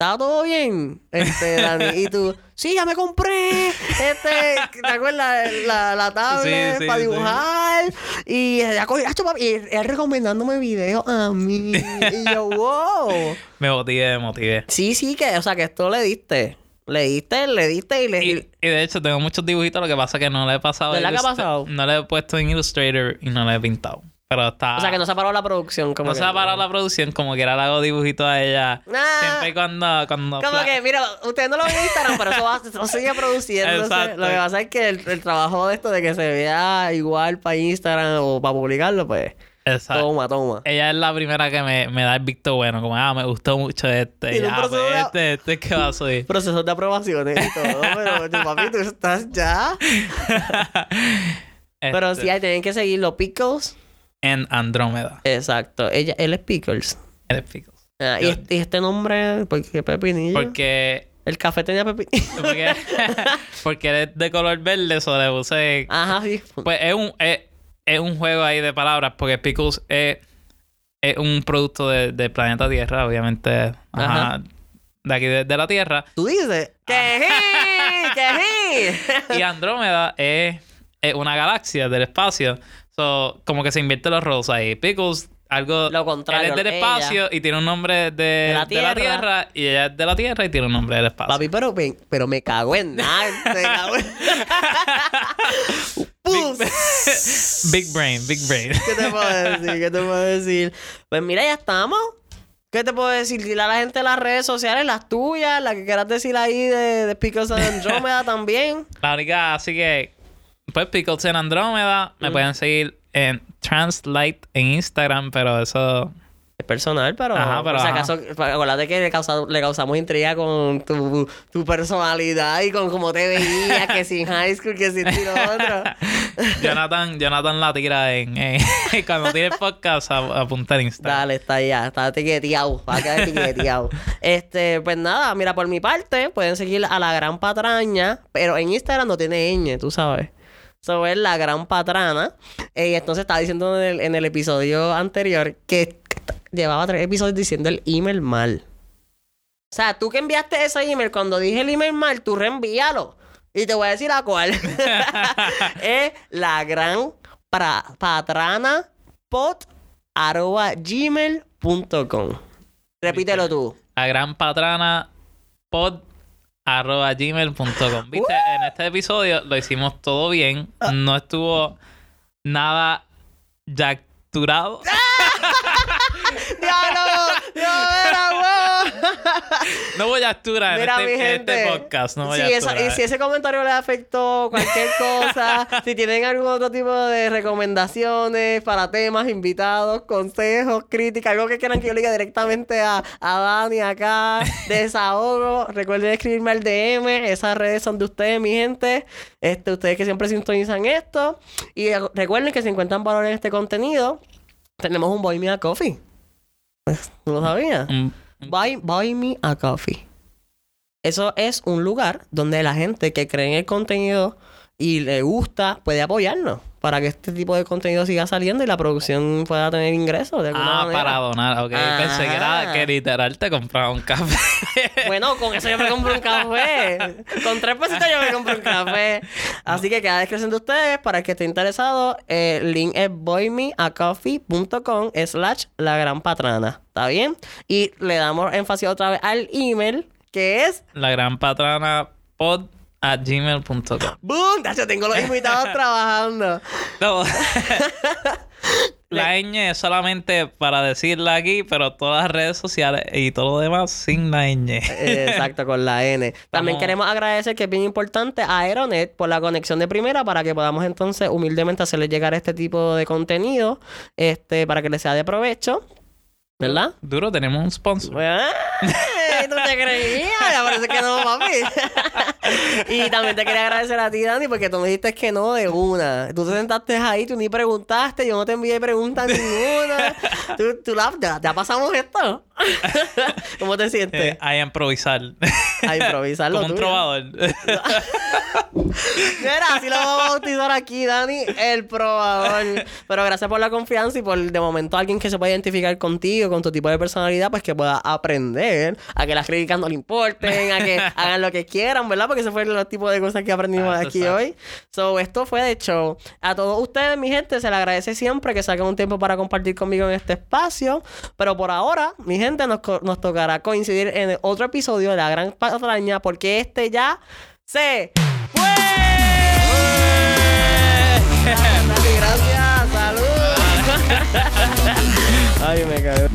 ¿Estaba todo bien? Este, Dani. Y tú, sí, ya me compré. Este, ¿te acuerdas? La, la tablet Sí, sí, para sí. dibujar. Y ya cogí, y él, recomendándome videos a mí. Y yo, wow. Me motivé, me motivé. Sí, sí, que, o sea, que esto le diste. Le diste, le diste y le. Y, y de hecho, tengo muchos dibujitos. Lo que pasa es que no le he pasado. ¿Verdad que ha Illustra- pasado? No le he puesto en Illustrator y no le he pintado. Pero está. o sea, que no se ha parado la producción. Como no que- se ha parado la producción. Como que era le hago dibujitos a ella. Ah. Siempre y cuando. cuando Como pla- que, mira, ustedes no lo ven en Instagram, pero eso, va, eso sigue produciéndose. Exacto. Lo que pasa es que el, el trabajo de esto de que se vea igual para Instagram o para publicarlo, pues, Exacto. toma, toma. Ella es la primera que me, me da el visto bueno. Como, ah, me gustó mucho este. Ya, pues proceso de- este, este es que va a subir. Procesos de aprobaciones y todo, pero papi, tú estás ya. Pero Este, sí, ahí tienen que seguir los Pickles. En Andrómeda. Exacto. Ella, él es Pickles. Eres Pickles. Ah, y, este, y este nombre, ¿por qué pepinillo? Porque. El café tenía pepinillo. Porque, porque eres de color verde, eso le puse. Ajá, sí. Pues es un, es, es un juego ahí de palabras, porque Pickles es, es un producto de, del planeta Tierra, obviamente. Ajá. Ajá. De aquí de, de la Tierra. Tú dices, Ah. ¡que sí! ¡que sí! Y Andrómeda es, es una galaxia del espacio. So, como que se invierten los roles ahí. Pickles algo. Lo contrario, Él es del ella. espacio y tiene un nombre de, de la la, tierra. Y ella es de la tierra y tiene un nombre del espacio. Papi, pero, me- pero me cago en nada. me cago en... Pus. Big brain, big brain. ¿Qué te puedo decir? ¿Qué te puedo decir? Pues mira, ya estamos. ¿Qué te puedo decir? Dile a la gente las redes sociales, las tuyas, la que quieras decir ahí de, de Pickles and Andromeda también. La única, así que, pues Pickles en Andrómeda. Mm. Me pueden seguir en Translite en Instagram, pero eso. Es personal, pero, Ajá, pero si ajá. acaso, acuérdate que le, causa- le causamos intriga con tu, tu personalidad y con cómo te veías, que sin high school, que sin tiro otro. Jonathan, Jonathan la tira en. cuando tiene podcast, a- apunta en Instagram. Dale, está ya, está etiqueteado, va a quedar etiqueteado. este, pues nada, mira, por mi parte, pueden seguir a la gran patraña, pero en Instagram no tiene ñ, tú sabes. Eso es la gran patrana. Eh, Y entonces estaba diciendo en el, en el episodio anterior que llevaba tres episodios diciendo el email mal. O sea, tú que enviaste ese email, cuando dije el email mal, tú reenvíalo. Y te voy a decir a cuál. es la gran patrana pot arroba gmail.com. Repítelo tú. La gran patrana pod arroba gmail.com. Viste, en este episodio lo hicimos todo bien. No estuvo nada yacturado. ¡Diablo! No voy a en, Mira, este, en este podcast. No voy a esa- y si ese comentario le afectó cualquier cosa, si tienen algún otro tipo de recomendaciones para temas, invitados, consejos, críticas, algo que quieran que yo le diga directamente a, a Dani acá, desahogo, recuerden escribirme al DM, esas redes son de ustedes, mi gente, este, ustedes que siempre sintonizan esto, y recuerden que si encuentran valor en este contenido, tenemos un Boy Me a Coffee. ¿No lo sabías? Un- Buy, buy me a coffee. Eso es un lugar donde la gente que cree en el contenido y le gusta puede apoyarnos para que este tipo de contenido siga saliendo y la producción pueda tener ingresos de alguna Ah, manera. para donar. Ok, pensé que era que literal te compraba un café. Bueno, con eso yo me compro un café. Con tres pesitos yo me compro un café. Así que queda descripción de ustedes. Para el que esté interesado, eh, el link es boymeacoffee.com slash la gran patrana. ¿Está bien? Y le damos énfasis otra vez al email que es La gran patrana pod a gmail.com. ¡Boom! Ya tengo los invitados trabajando. No. La ñ es solamente para decirla aquí, pero todas las redes sociales y todo lo demás sin la ñ. Exacto, con la N. También queremos agradecer, que es bien importante, a Aeronet por la conexión de primera para que podamos entonces humildemente hacerles llegar este tipo de contenido este, para que les sea de provecho. ¿Verdad? Duro, tenemos un sponsor. ¿Tú te creías? Ya parece que no, papi. y también te quería agradecer a ti, Dani, porque tú me dijiste que no de una. Tú te sentaste ahí, tú ni preguntaste, yo no te envié preguntas ninguna. tú, tú la, ya, ya pasamos esto. ¿Cómo te sientes? Eh, a improvisar. A improvisar Como un trovador. Mira, así lo vamos a bautizar aquí, Dani, el probador. Pero gracias por la confianza y por de momento alguien que se pueda identificar contigo, con tu tipo de personalidad, pues que pueda aprender a que las críticas no le importen, a que hagan lo que quieran, ¿verdad? Porque ese fue el tipo de cosas que aprendimos Ah, eso aquí hoy. So, esto fue de show. A todos ustedes, mi gente, se les agradece siempre que saquen un tiempo para compartir conmigo en este espacio. Pero por ahora, mi gente, nos, nos tocará coincidir en otro episodio de La Gran Patraña, porque este ya se fue. Gracias. Salud. Ay, me cago.